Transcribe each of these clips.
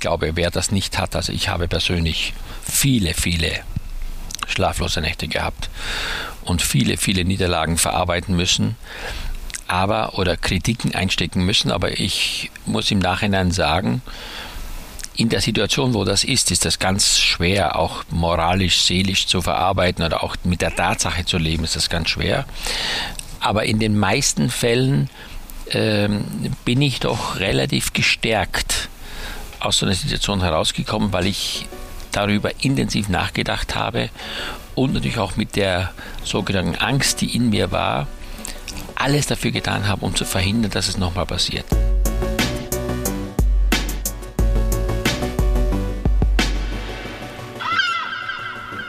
Glaube, wer das nicht hat, also ich habe persönlich viele, viele schlaflose Nächte gehabt und viele, viele Niederlagen verarbeiten müssen aber oder Kritiken einstecken müssen, aber ich muss im Nachhinein sagen, in der Situation, wo das ist, ist das ganz schwer, auch moralisch, seelisch zu verarbeiten oder auch mit der Tatsache zu leben, ist das ganz schwer. Aber in den meisten Fällen ähm, bin ich doch relativ gestärkt aus so einer Situation herausgekommen, weil ich darüber intensiv nachgedacht habe und natürlich auch mit der sogenannten Angst, die in mir war, alles dafür getan habe, um zu verhindern, dass es nochmal passiert.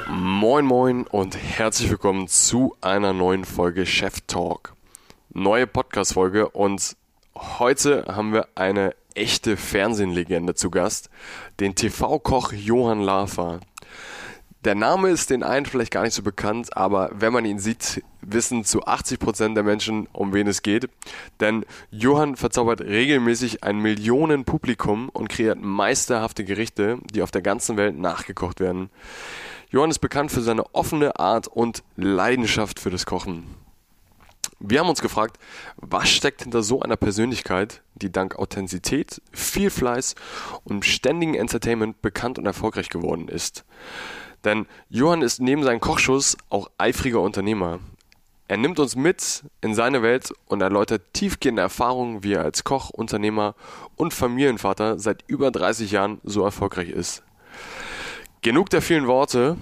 Moin Moin und herzlich willkommen zu einer neuen Folge Chef Talk. Neue Podcast-Folge und heute haben wir eine echte Fernsehlegende zu Gast, den TV-Koch Johann Lafer. Der Name ist den einen vielleicht gar nicht so bekannt, aber wenn man ihn sieht, wissen zu 80% der Menschen, um wen es geht. Denn Johann verzaubert regelmäßig ein Millionenpublikum und kreiert meisterhafte Gerichte, die auf der ganzen Welt nachgekocht werden. Johann ist bekannt für seine offene Art und Leidenschaft für das Kochen. Wir haben uns gefragt, was steckt hinter so einer Persönlichkeit, die dank Authentizität, viel Fleiß und ständigen Entertainment bekannt und erfolgreich geworden ist. Denn Johann ist neben seinem Kochschuss auch eifriger Unternehmer. Er nimmt uns mit in seine Welt und erläutert tiefgehende Erfahrungen, wie er als Koch, Unternehmer und Familienvater seit über 30 Jahren so erfolgreich ist. Genug der vielen Worte.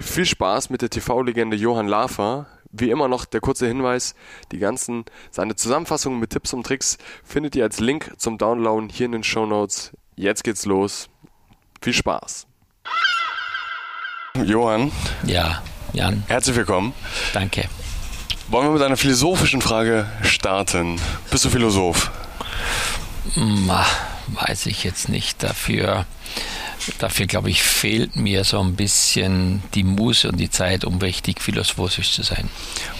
Viel Spaß mit der TV-Legende Johann Lafer. Wie immer noch der kurze Hinweis, die ganzen, seine Zusammenfassungen mit Tipps und Tricks findet ihr als Link zum Downloaden hier in den Show Notes. Jetzt geht's los. Viel Spaß. Johann. Ja, Jan. Herzlich willkommen. Danke. Wollen wir mit einer philosophischen Frage starten? Bist du Philosoph? Hm, weiß ich jetzt nicht. Dafür, dafür glaube ich, fehlt mir so ein bisschen die Muße und die Zeit, um richtig philosophisch zu sein.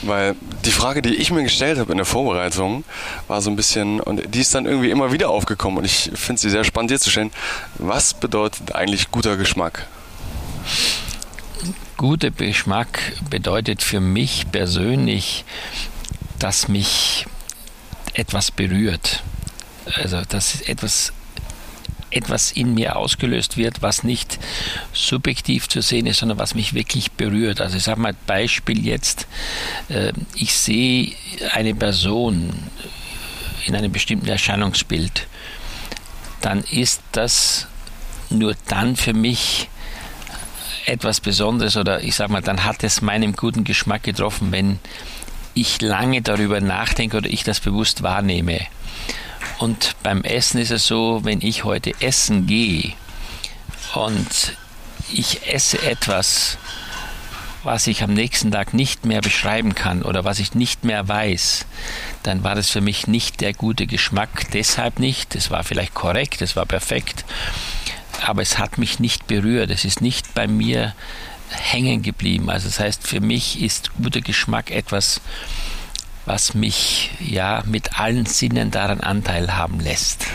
Weil die Frage, die ich mir gestellt habe in der Vorbereitung, war so ein bisschen, und die ist dann irgendwie immer wieder aufgekommen und ich finde sie sehr spannend dir zu stellen. Was bedeutet eigentlich guter Geschmack? Guter Geschmack bedeutet für mich persönlich, dass mich etwas berührt. Also, dass etwas etwas in mir ausgelöst wird, was nicht subjektiv zu sehen ist, sondern was mich wirklich berührt. Also ich sage mal Beispiel jetzt, äh, ich sehe eine Person in einem bestimmten Erscheinungsbild, dann ist das nur dann für mich etwas Besonderes oder ich sage mal, dann hat es meinem guten Geschmack getroffen, wenn ich lange darüber nachdenke oder ich das bewusst wahrnehme. Und beim Essen ist es so, wenn ich heute essen gehe und ich esse etwas, was ich am nächsten Tag nicht mehr beschreiben kann oder was ich nicht mehr weiß, dann war das für mich nicht der gute Geschmack. Deshalb nicht. Es war vielleicht korrekt, es war perfekt, aber es hat mich nicht berührt. Es ist nicht bei mir hängen geblieben. Also das heißt, für mich ist guter Geschmack etwas, was mich ja mit allen Sinnen daran Anteil haben lässt.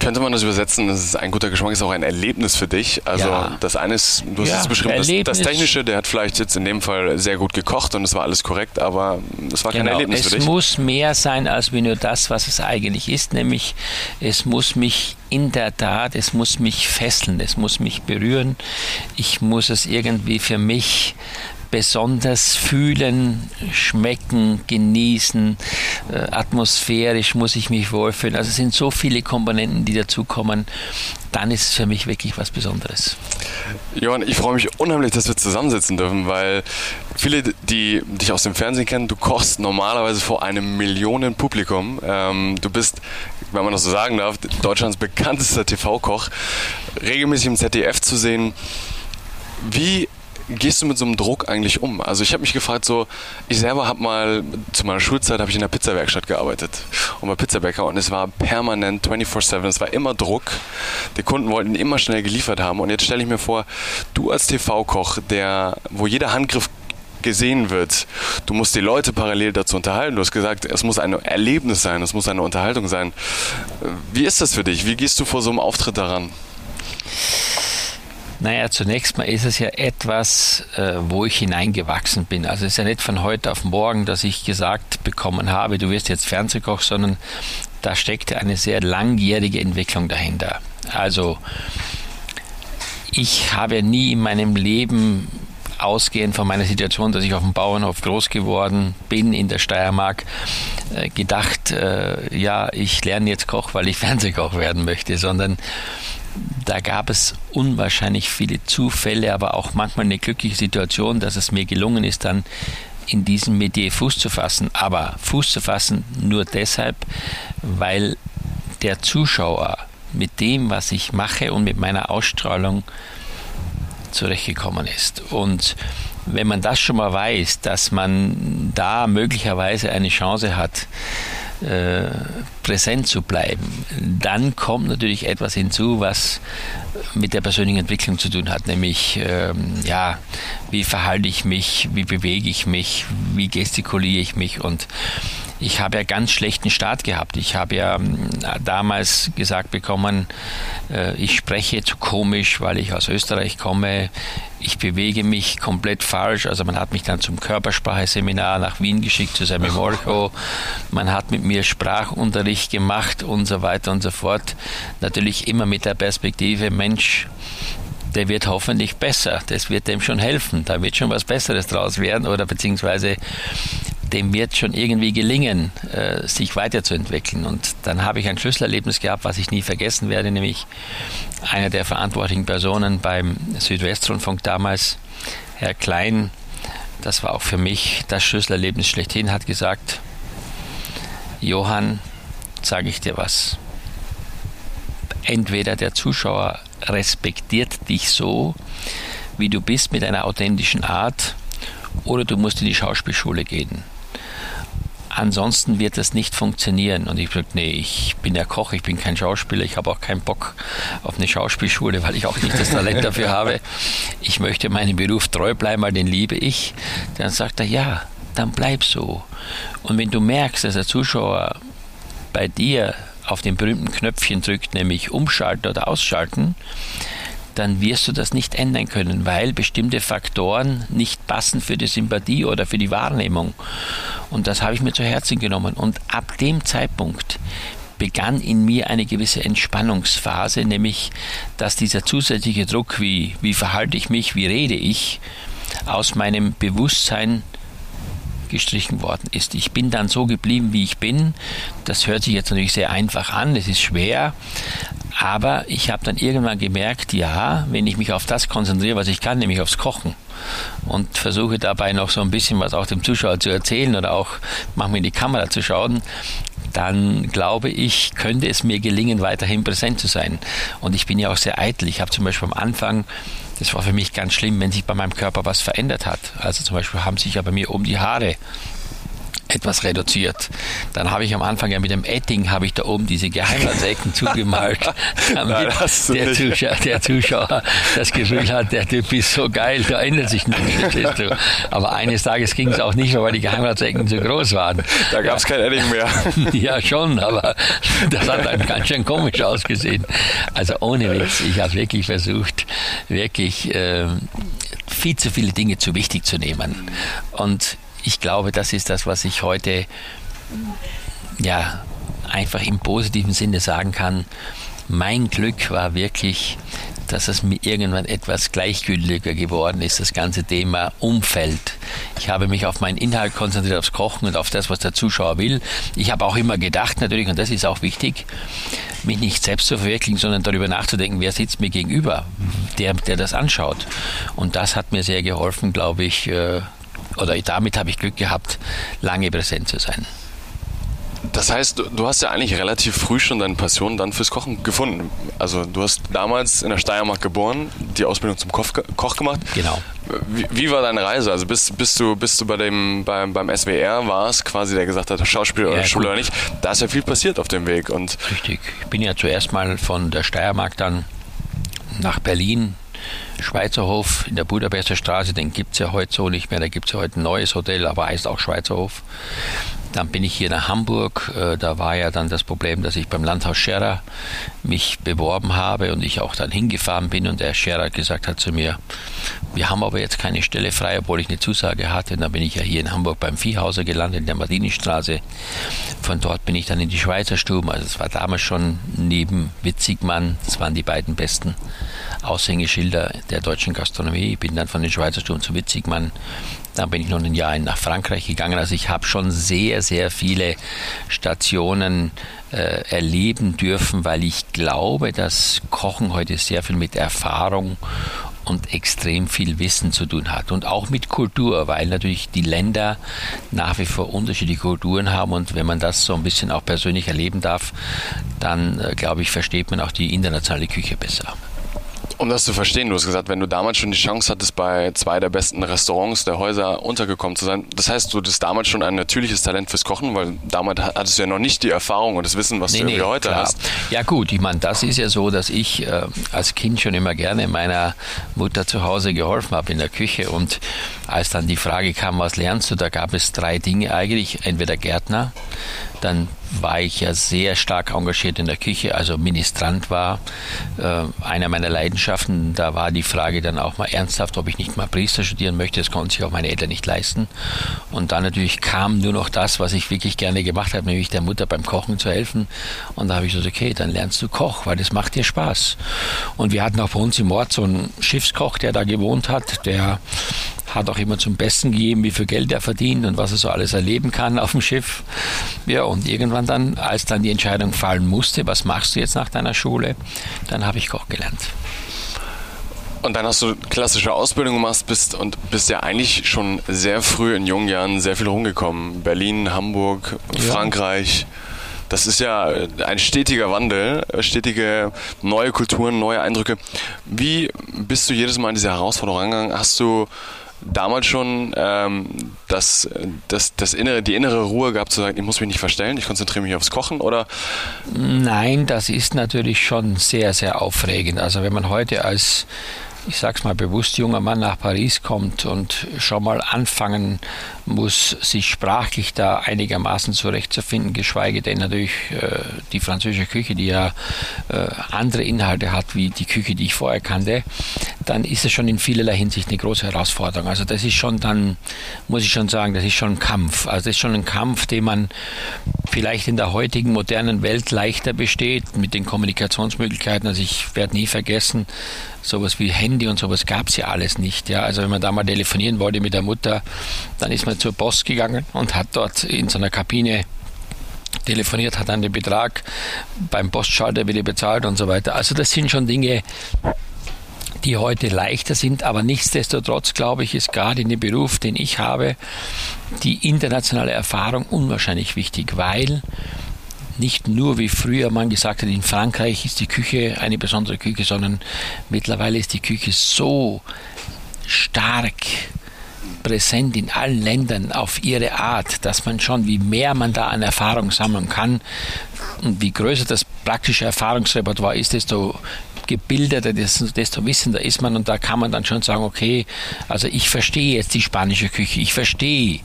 Könnte man das übersetzen, das ist ein guter Geschmack ist auch ein Erlebnis für dich. Also ja. das eine ist, du hast ja, es beschrieben, das, das, Technische, der hat vielleicht jetzt in dem Fall sehr gut gekocht und es war alles korrekt, aber es war genau. kein Erlebnis es für dich. Es muss mehr sein als nur das, was es eigentlich ist, nämlich es muss mich in der Tat, es muss mich fesseln, es muss mich berühren, ich muss es irgendwie für mich besonders fühlen, schmecken, genießen, äh, atmosphärisch muss ich mich wohlfühlen. Also es sind so viele Komponenten, die dazukommen. Dann ist es für mich wirklich was Besonderes. Johann, ich freue mich unheimlich, dass wir zusammensitzen dürfen, weil viele, die dich aus dem Fernsehen kennen, du kochst normalerweise vor einem Millionenpublikum. Ähm, du bist, wenn man das so sagen darf, Deutschlands bekanntester TV-Koch, regelmäßig im ZDF zu sehen. Wie gehst du mit so einem Druck eigentlich um? Also ich habe mich gefragt, so ich selber habe mal zu meiner Schulzeit habe ich in der Pizzawerkstatt gearbeitet und war Pizzabäcker und es war permanent 24/7, es war immer Druck. Die Kunden wollten immer schnell geliefert haben und jetzt stelle ich mir vor, du als TV-Koch, der wo jeder Handgriff gesehen wird. Du musst die Leute parallel dazu unterhalten. Du hast gesagt, es muss ein Erlebnis sein, es muss eine Unterhaltung sein. Wie ist das für dich? Wie gehst du vor so einem Auftritt daran? Naja, zunächst mal ist es ja etwas, äh, wo ich hineingewachsen bin. Also es ist ja nicht von heute auf morgen, dass ich gesagt bekommen habe, du wirst jetzt Fernsehkoch, sondern da steckte eine sehr langjährige Entwicklung dahinter. Also ich habe nie in meinem Leben ausgehend von meiner Situation, dass ich auf dem Bauernhof groß geworden bin in der Steiermark, äh, gedacht, äh, ja, ich lerne jetzt Koch, weil ich Fernsehkoch werden möchte, sondern da gab es unwahrscheinlich viele Zufälle, aber auch manchmal eine glückliche Situation, dass es mir gelungen ist, dann in diesem Metier Fuß zu fassen. Aber Fuß zu fassen nur deshalb, weil der Zuschauer mit dem, was ich mache und mit meiner Ausstrahlung zurechtgekommen ist. Und wenn man das schon mal weiß, dass man da möglicherweise eine Chance hat, äh, präsent zu bleiben, dann kommt natürlich etwas hinzu, was mit der persönlichen Entwicklung zu tun hat, nämlich ähm, ja, wie verhalte ich mich, wie bewege ich mich, wie gestikuliere ich mich und ich habe ja ganz schlechten Start gehabt. Ich habe ja ähm, damals gesagt bekommen, äh, ich spreche zu komisch, weil ich aus Österreich komme. Ich bewege mich komplett falsch. Also man hat mich dann zum Körperspracheseminar nach Wien geschickt zu Sammy Morcho. Man hat mit mir Sprachunterricht gemacht und so weiter und so fort. Natürlich immer mit der Perspektive, Mensch, der wird hoffentlich besser. Das wird dem schon helfen. Da wird schon was Besseres draus werden oder beziehungsweise dem wird schon irgendwie gelingen, äh, sich weiterzuentwickeln. Und dann habe ich ein Schlüsselerlebnis gehabt, was ich nie vergessen werde, nämlich einer der verantwortlichen Personen beim Südwestrundfunk damals, Herr Klein, das war auch für mich das Schlüsselerlebnis schlechthin, hat gesagt, Johann, sage ich dir was. Entweder der Zuschauer respektiert dich so, wie du bist mit einer authentischen Art, oder du musst in die Schauspielschule gehen. Ansonsten wird das nicht funktionieren. Und ich sagte, nee, ich bin ja Koch, ich bin kein Schauspieler, ich habe auch keinen Bock auf eine Schauspielschule, weil ich auch nicht das Talent dafür habe. Ich möchte meinem Beruf treu bleiben, weil den liebe ich. Dann sagt er, ja, dann bleib so. Und wenn du merkst, dass der Zuschauer bei dir auf den berühmten Knöpfchen drückt, nämlich umschalten oder ausschalten, dann wirst du das nicht ändern können, weil bestimmte Faktoren nicht passen für die Sympathie oder für die Wahrnehmung. Und das habe ich mir zu Herzen genommen. Und ab dem Zeitpunkt begann in mir eine gewisse Entspannungsphase, nämlich dass dieser zusätzliche Druck, wie, wie verhalte ich mich, wie rede ich, aus meinem Bewusstsein gestrichen worden ist. Ich bin dann so geblieben, wie ich bin. Das hört sich jetzt natürlich sehr einfach an, es ist schwer, aber ich habe dann irgendwann gemerkt, ja, wenn ich mich auf das konzentriere, was ich kann, nämlich aufs Kochen und versuche dabei noch so ein bisschen was auch dem Zuschauer zu erzählen oder auch manchmal in die Kamera zu schauen, dann glaube ich, könnte es mir gelingen, weiterhin präsent zu sein. Und ich bin ja auch sehr eitel. Ich habe zum Beispiel am Anfang das war für mich ganz schlimm, wenn sich bei meinem Körper was verändert hat. Also zum Beispiel haben sich ja bei mir oben die Haare etwas reduziert. Dann habe ich am Anfang ja mit dem Etting habe ich da oben diese Geheimratsecken zugemalt, damit Nein, der, Zuschauer, der, Zuschauer, das Gefühl hat, der Typ ist so geil, da ändert sich nichts. Aber eines Tages ging es auch nicht mehr, weil die Geheimratsecken zu groß waren. Da gab es kein Etting mehr. ja, schon, aber das hat dann ganz schön komisch ausgesehen. Also ohne Witz, ich habe wirklich versucht, wirklich äh, viel zu viele Dinge zu wichtig zu nehmen. Und ich glaube, das ist das, was ich heute ja einfach im positiven Sinne sagen kann. Mein Glück war wirklich, dass es mir irgendwann etwas gleichgültiger geworden ist, das ganze Thema Umfeld. Ich habe mich auf meinen Inhalt konzentriert, aufs Kochen und auf das, was der Zuschauer will. Ich habe auch immer gedacht, natürlich, und das ist auch wichtig, mich nicht selbst zu verwirklichen, sondern darüber nachzudenken, wer sitzt mir gegenüber, der, der das anschaut. Und das hat mir sehr geholfen, glaube ich, äh, oder damit habe ich Glück gehabt, lange präsent zu sein. Das heißt, du, hast ja eigentlich relativ früh schon deine Passion dann fürs Kochen gefunden. Also du hast damals in der Steiermark geboren, die Ausbildung zum Koch, gemacht. Genau. Wie, wie, war deine Reise? Also bist, bist du, bist du bei dem, beim, beim SWR warst, quasi der gesagt hat, Schauspiel oder ja, Schule gut. oder nicht. Da ist ja viel passiert auf dem Weg. Und Richtig. Ich bin ja zuerst mal von der Steiermark dann nach Berlin Schweizerhof in der Budapester Straße, den gibt es ja heute so nicht mehr. Da gibt es ja heute ein neues Hotel, aber heißt auch Schweizerhof. Dann bin ich hier nach Hamburg. Äh, da war ja dann das Problem, dass ich beim Landhaus Scherer mich beworben habe und ich auch dann hingefahren bin und der Scherer gesagt hat zu mir, wir haben aber jetzt keine Stelle frei, obwohl ich eine Zusage hatte. Und dann bin ich ja hier in Hamburg beim Viehhauser gelandet, in der Martinistraße. Von dort bin ich dann in die Schweizer Stuben. Also es war damals schon neben Witzigmann, das waren die beiden besten Aushängeschilder der deutschen Gastronomie. Ich bin dann von den Schweizer Stuben zu Witzigmann dann bin ich noch ein Jahr nach Frankreich gegangen. Also ich habe schon sehr, sehr viele Stationen äh, erleben dürfen, weil ich glaube, dass Kochen heute sehr viel mit Erfahrung und extrem viel Wissen zu tun hat. Und auch mit Kultur, weil natürlich die Länder nach wie vor unterschiedliche Kulturen haben. Und wenn man das so ein bisschen auch persönlich erleben darf, dann, äh, glaube ich, versteht man auch die internationale Küche besser. Um das zu verstehen, du hast gesagt, wenn du damals schon die Chance hattest, bei zwei der besten Restaurants der Häuser untergekommen zu sein, das heißt, du hattest damals schon ein natürliches Talent fürs Kochen, weil damals hattest du ja noch nicht die Erfahrung und das Wissen, was nee, du nee, heute klar. hast. Ja gut, ich meine, das ist ja so, dass ich äh, als Kind schon immer gerne meiner Mutter zu Hause geholfen habe in der Küche und als dann die Frage kam, was lernst du, da gab es drei Dinge eigentlich, entweder Gärtner, dann war ich ja sehr stark engagiert in der Küche, also Ministrant war äh, einer meiner Leidenschaften. Da war die Frage dann auch mal ernsthaft, ob ich nicht mal Priester studieren möchte. Das konnten sich auch meine Eltern nicht leisten. Und dann natürlich kam nur noch das, was ich wirklich gerne gemacht habe, nämlich der Mutter beim Kochen zu helfen. Und da habe ich gesagt, okay, dann lernst du Koch, weil das macht dir Spaß. Und wir hatten auch bei uns im Ort so einen Schiffskoch, der da gewohnt hat, der hat auch immer zum Besten gegeben, wie viel Geld er verdient und was er so alles erleben kann auf dem Schiff. Ja, und irgendwann dann, als dann die Entscheidung fallen musste, was machst du jetzt nach deiner Schule, dann habe ich Koch gelernt. Und dann hast du klassische Ausbildung gemacht bist und bist ja eigentlich schon sehr früh in jungen Jahren sehr viel rumgekommen. Berlin, Hamburg, ja. Frankreich. Das ist ja ein stetiger Wandel, stetige neue Kulturen, neue Eindrücke. Wie bist du jedes Mal in diese Herausforderung angegangen? Hast du damals schon ähm, das, das, das innere, die innere Ruhe gehabt zu sagen, ich muss mich nicht verstellen, ich konzentriere mich aufs Kochen oder? Nein, das ist natürlich schon sehr, sehr aufregend. Also wenn man heute als ich sag's mal bewusst, junger Mann nach Paris kommt und schon mal anfangen muss, sich sprachlich da einigermaßen zurechtzufinden, geschweige denn natürlich äh, die französische Küche, die ja äh, andere Inhalte hat wie die Küche, die ich vorher kannte, dann ist es schon in vielerlei Hinsicht eine große Herausforderung. Also das ist schon dann, muss ich schon sagen, das ist schon ein Kampf. Also das ist schon ein Kampf, den man vielleicht in der heutigen modernen Welt leichter besteht mit den Kommunikationsmöglichkeiten. Also ich werde nie vergessen, sowas wie Handy und sowas gab es ja alles nicht. Ja, also wenn man da mal telefonieren wollte mit der Mutter, dann ist man zur Post gegangen und hat dort in so einer Kabine telefoniert, hat dann den Betrag beim Postschalter wieder bezahlt und so weiter. Also das sind schon Dinge, die heute leichter sind, aber nichtsdestotrotz glaube ich, ist gerade in dem Beruf, den ich habe, die internationale Erfahrung unwahrscheinlich wichtig, weil nicht nur wie früher man gesagt hat, in Frankreich ist die Küche eine besondere Küche, sondern mittlerweile ist die Küche so stark präsent in allen Ländern auf ihre Art, dass man schon, wie mehr man da an Erfahrung sammeln kann und wie größer das praktische Erfahrungsrepertoire ist, desto gebildeter, desto, wissender ist man. Und da kann man dann schon sagen, okay, also ich verstehe jetzt die spanische Küche, ich verstehe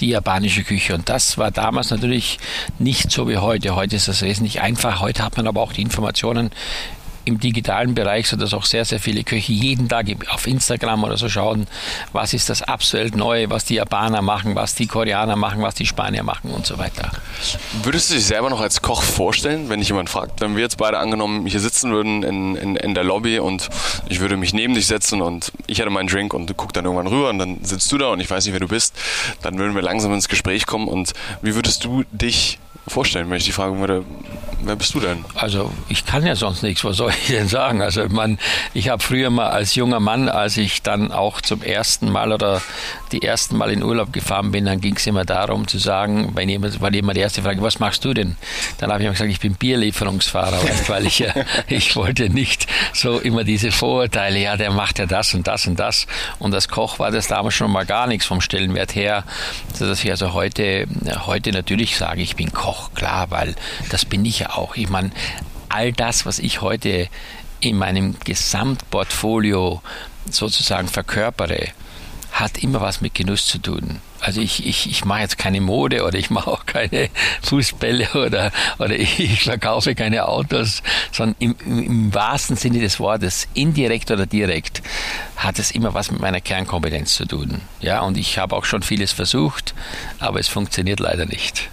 die japanische Küche. Und das war damals natürlich nicht so wie heute. Heute ist das wesentlich einfach, heute hat man aber auch die Informationen, im digitalen Bereich, sodass auch sehr, sehr viele Köche jeden Tag auf Instagram oder so schauen, was ist das absolut Neue, was die Japaner machen, was die Koreaner machen, was die Spanier machen und so weiter. Würdest du dich selber noch als Koch vorstellen, wenn dich jemand fragt, wenn wir jetzt beide angenommen hier sitzen würden in, in, in der Lobby und ich würde mich neben dich setzen und ich hätte meinen Drink und du guckst dann irgendwann rüber und dann sitzt du da und ich weiß nicht, wer du bist, dann würden wir langsam ins Gespräch kommen und wie würdest du dich vorstellen, wenn ich die fragen würde, wer bist du denn? Also ich kann ja sonst nichts, was soll ich denn sagen? Also man, ich habe früher mal als junger Mann, als ich dann auch zum ersten Mal oder die ersten Mal in Urlaub gefahren bin, dann ging es immer darum zu sagen, wenn jemand, war immer die erste Frage, was machst du denn? Dann habe ich immer gesagt, ich bin Bierlieferungsfahrer, weil ich ja, ich wollte nicht so immer diese Vorurteile, ja, der macht ja das und das und das. Und als Koch war das damals schon mal gar nichts vom Stellenwert her, dass ich also heute, heute natürlich sage, ich bin Koch, klar, weil das bin ich ja auch. Ich meine, all das, was ich heute in meinem Gesamtportfolio sozusagen verkörpere, hat immer was mit Genuss zu tun. Also ich, ich, ich mache jetzt keine Mode oder ich mache auch keine Fußbälle oder, oder ich verkaufe keine Autos, sondern im, im wahrsten Sinne des Wortes, indirekt oder direkt, hat es immer was mit meiner Kernkompetenz zu tun. Ja, und ich habe auch schon vieles versucht, aber es funktioniert leider nicht.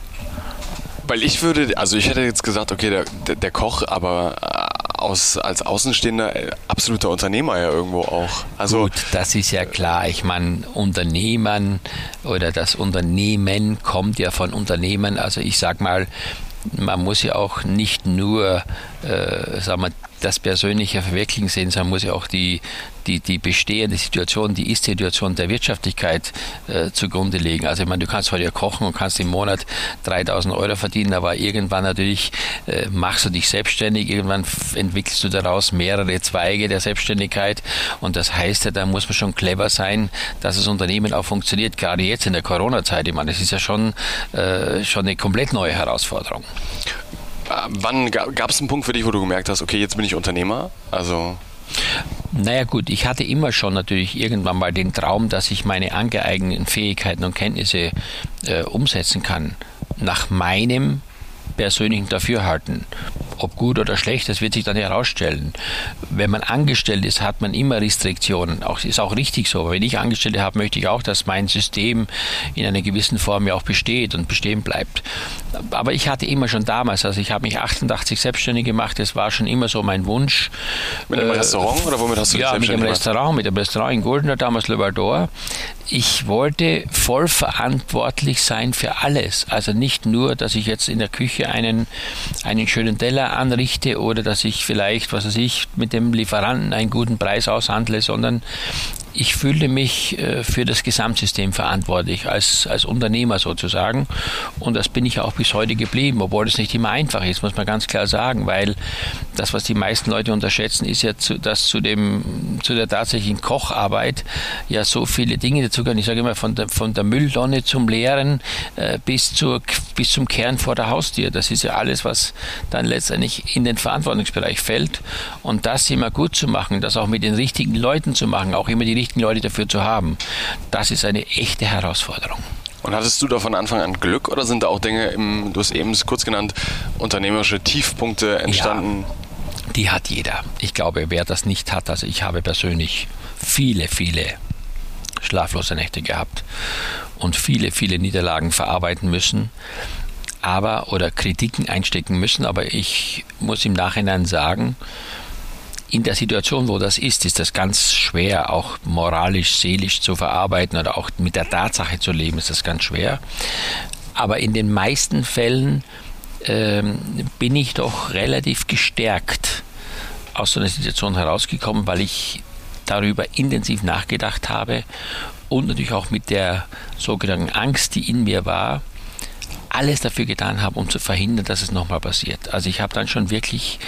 Weil ich würde, also ich hätte jetzt gesagt, okay, der, der, Koch, aber äh, aus, als Außenstehender äh, absoluter Unternehmer ja irgendwo auch. Also, Gut, das ist ja klar. Ich meine, Unternehmern oder das Unternehmen kommt ja von Unternehmen. Also ich sag mal, man muss ja auch nicht nur, äh, sagen wir, das persönliche Verwirklichen sehen, sondern muss ja auch die, die, die bestehende Situation, die Ist-Situation der Wirtschaftlichkeit äh, zugrunde legen. Also ich meine, du kannst heute ja kochen und kannst im Monat 3000 Euro verdienen, aber irgendwann natürlich äh, machst du dich selbstständig, irgendwann entwickelst du daraus mehrere Zweige der Selbstständigkeit und das heißt ja, da muss man schon clever sein, dass das Unternehmen auch funktioniert, gerade jetzt in der Corona-Zeit. Ich meine, das ist ja schon, äh, schon eine komplett neue Herausforderung. Wann gab es einen Punkt für dich, wo du gemerkt hast, okay, jetzt bin ich Unternehmer? Also naja gut, ich hatte immer schon natürlich irgendwann mal den Traum, dass ich meine angeeigneten Fähigkeiten und Kenntnisse äh, umsetzen kann. Nach meinem persönlichen Dafürhalten. Ob gut oder schlecht, das wird sich dann herausstellen. Wenn man angestellt ist, hat man immer Restriktionen. Auch, ist auch richtig so. Aber wenn ich Angestellte habe, möchte ich auch, dass mein System in einer gewissen Form ja auch besteht und bestehen bleibt. Aber ich hatte immer schon damals, also ich habe mich 88 selbstständig gemacht, das war schon immer so mein Wunsch. Mit dem äh, Restaurant oder womit hast du Ja, mit dem Restaurant, mit dem Restaurant in Goldener, damals Le Valdor. Ich wollte voll verantwortlich sein für alles. Also nicht nur, dass ich jetzt in der Küche einen, einen schönen Teller anrichte oder dass ich vielleicht, was weiß ich, mit dem Lieferanten einen guten Preis aushandle, sondern ich fühlte mich äh, für das Gesamtsystem verantwortlich, als, als Unternehmer sozusagen. Und das bin ich auch bis heute geblieben, obwohl es nicht immer einfach ist, muss man ganz klar sagen, weil das, was die meisten Leute unterschätzen, ist ja, zu, dass zu, dem, zu der tatsächlichen Kocharbeit ja so viele Dinge dazugehören. Ich sage immer, von der, von der Mülltonne zum Leeren äh, bis, zur, bis zum Kern vor der Haustür. Das ist ja alles, was dann letztendlich in den Verantwortungsbereich fällt. Und das immer gut zu machen, das auch mit den richtigen Leuten zu machen, auch immer die richtigen richtigen Leute dafür zu haben, das ist eine echte Herausforderung. Und hattest du da von Anfang an Glück oder sind da auch Dinge, im, du hast eben kurz genannt, unternehmerische Tiefpunkte entstanden? Ja, die hat jeder. Ich glaube, wer das nicht hat, also ich habe persönlich viele, viele schlaflose Nächte gehabt und viele, viele Niederlagen verarbeiten müssen, aber oder Kritiken einstecken müssen. Aber ich muss im Nachhinein sagen, in der Situation, wo das ist, ist das ganz schwer, auch moralisch, seelisch zu verarbeiten oder auch mit der Tatsache zu leben, ist das ganz schwer. Aber in den meisten Fällen ähm, bin ich doch relativ gestärkt aus so einer Situation herausgekommen, weil ich darüber intensiv nachgedacht habe und natürlich auch mit der sogenannten Angst, die in mir war, alles dafür getan habe, um zu verhindern, dass es nochmal passiert. Also ich habe dann schon wirklich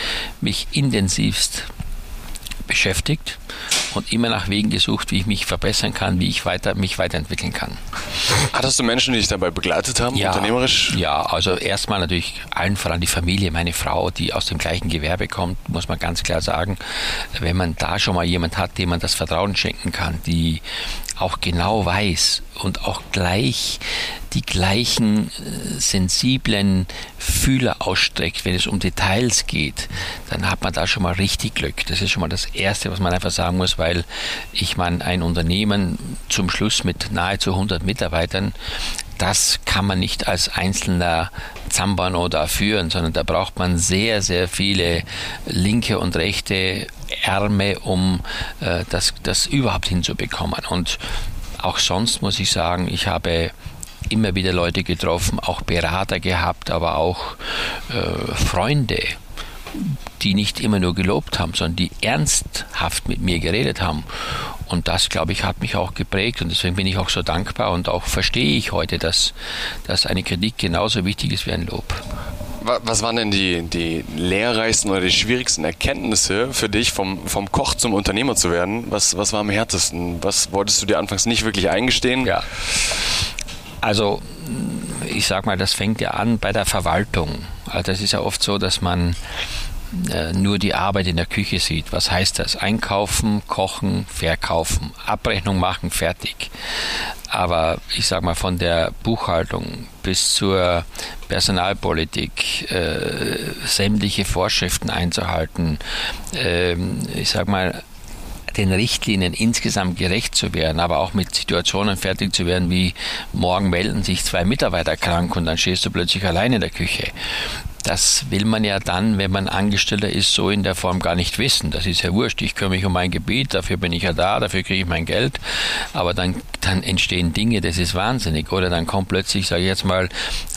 mich intensivst beschäftigt und immer nach Wegen gesucht, wie ich mich verbessern kann, wie ich weiter, mich weiterentwickeln kann. Hattest du Menschen, die dich dabei begleitet haben, ja, unternehmerisch? Ja, also erstmal natürlich allen voran die Familie, meine Frau, die aus dem gleichen Gewerbe kommt, muss man ganz klar sagen. Wenn man da schon mal jemand hat, dem man das Vertrauen schenken kann, die auch genau weiß und auch gleich die gleichen äh, sensiblen Fühler ausstreckt, wenn es um Details geht, dann hat man da schon mal richtig Glück. Das ist schon mal das Erste, was man einfach sagen muss, weil ich meine, ein Unternehmen zum Schluss mit nahezu 100 Mitarbeitern, das kann man nicht als einzelner Zambano da führen, sondern da braucht man sehr, sehr viele linke und rechte Ärme, um äh, das, das überhaupt hinzubekommen. Und auch sonst muss ich sagen, ich habe immer wieder Leute getroffen, auch Berater gehabt, aber auch äh, Freunde, die nicht immer nur gelobt haben, sondern die ernsthaft mit mir geredet haben. Und das, glaube ich, hat mich auch geprägt und deswegen bin ich auch so dankbar und auch verstehe ich heute, dass, dass eine Kritik genauso wichtig ist wie ein Lob. Was waren denn die, die lehrreichsten oder die schwierigsten Erkenntnisse für dich, vom, vom Koch zum Unternehmer zu werden? Was, was war am härtesten? Was wolltest du dir anfangs nicht wirklich eingestehen? Ja. Also, ich sag mal, das fängt ja an bei der Verwaltung. Also, das ist ja oft so, dass man nur die Arbeit in der Küche sieht. Was heißt das? Einkaufen, kochen, verkaufen, Abrechnung machen, fertig. Aber ich sage mal, von der Buchhaltung bis zur Personalpolitik, äh, sämtliche Vorschriften einzuhalten, äh, ich sage mal, den Richtlinien insgesamt gerecht zu werden, aber auch mit Situationen fertig zu werden, wie morgen melden sich zwei Mitarbeiter krank und dann stehst du plötzlich allein in der Küche. Das will man ja dann, wenn man Angestellter ist, so in der Form gar nicht wissen. Das ist ja wurscht. Ich kümmere mich um mein Gebiet, dafür bin ich ja da, dafür kriege ich mein Geld. Aber dann, dann entstehen Dinge, das ist wahnsinnig. Oder dann kommt plötzlich, sage ich jetzt mal,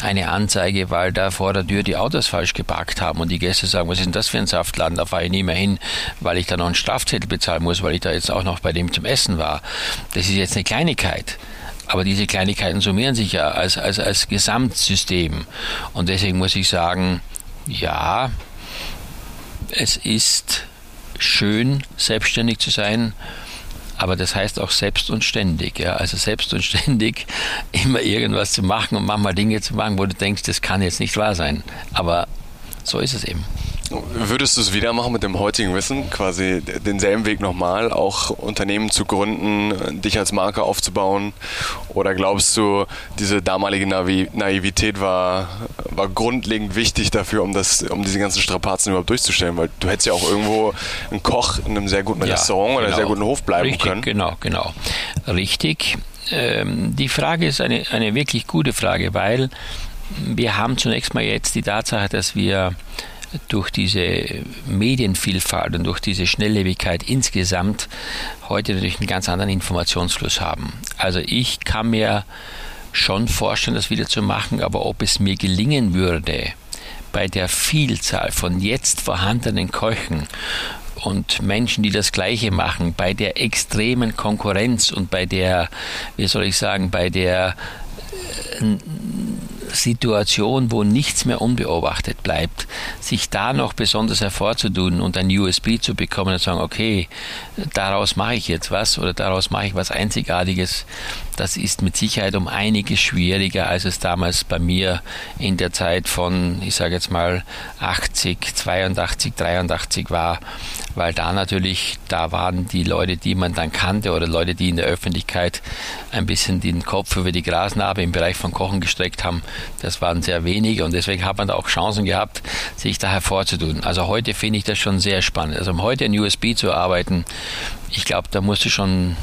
eine Anzeige, weil da vor der Tür die Autos falsch geparkt haben und die Gäste sagen, was ist denn das für ein Saftladen? Da fahre ich nie mehr hin, weil ich da noch einen Strafzettel bezahlen muss, weil ich da jetzt auch noch bei dem zum Essen war. Das ist jetzt eine Kleinigkeit. Aber diese Kleinigkeiten summieren sich ja als, als, als Gesamtsystem. Und deswegen muss ich sagen, ja, es ist schön, selbstständig zu sein, aber das heißt auch selbst und ständig. Ja? Also selbst und ständig immer irgendwas zu machen und manchmal Dinge zu machen, wo du denkst, das kann jetzt nicht wahr sein. Aber so ist es eben. Würdest du es wieder machen mit dem heutigen Wissen, quasi denselben Weg nochmal, auch Unternehmen zu gründen, dich als Marke aufzubauen? Oder glaubst du, diese damalige Naivität war, war grundlegend wichtig dafür, um, das, um diese ganzen Strapazen überhaupt durchzustellen? Weil du hättest ja auch irgendwo ein Koch in einem sehr guten ja, Restaurant oder genau. sehr guten Hof bleiben Richtig, können. Genau, genau. Richtig. Ähm, die Frage ist eine, eine wirklich gute Frage, weil wir haben zunächst mal jetzt die Tatsache, dass wir durch diese Medienvielfalt und durch diese Schnelllebigkeit insgesamt heute natürlich einen ganz anderen Informationsfluss haben. Also ich kann mir schon vorstellen, das wieder zu machen, aber ob es mir gelingen würde, bei der Vielzahl von jetzt vorhandenen Keuchen und Menschen, die das Gleiche machen, bei der extremen Konkurrenz und bei der, wie soll ich sagen, bei der äh, Situation, wo nichts mehr unbeobachtet bleibt, sich da noch besonders hervorzutun und ein USB zu bekommen und sagen, okay, daraus mache ich jetzt was oder daraus mache ich was Einzigartiges, das ist mit Sicherheit um einiges schwieriger, als es damals bei mir in der Zeit von, ich sage jetzt mal, 80, 82, 83 war, weil da natürlich, da waren die Leute, die man dann kannte oder Leute, die in der Öffentlichkeit ein bisschen den Kopf über die Grasnarbe im Bereich von Kochen gestreckt haben, das waren sehr wenige und deswegen hat man da auch Chancen gehabt, sich da hervorzutun. Also heute finde ich das schon sehr spannend. Also um heute ein USB zu arbeiten, ich glaube, da musst du schon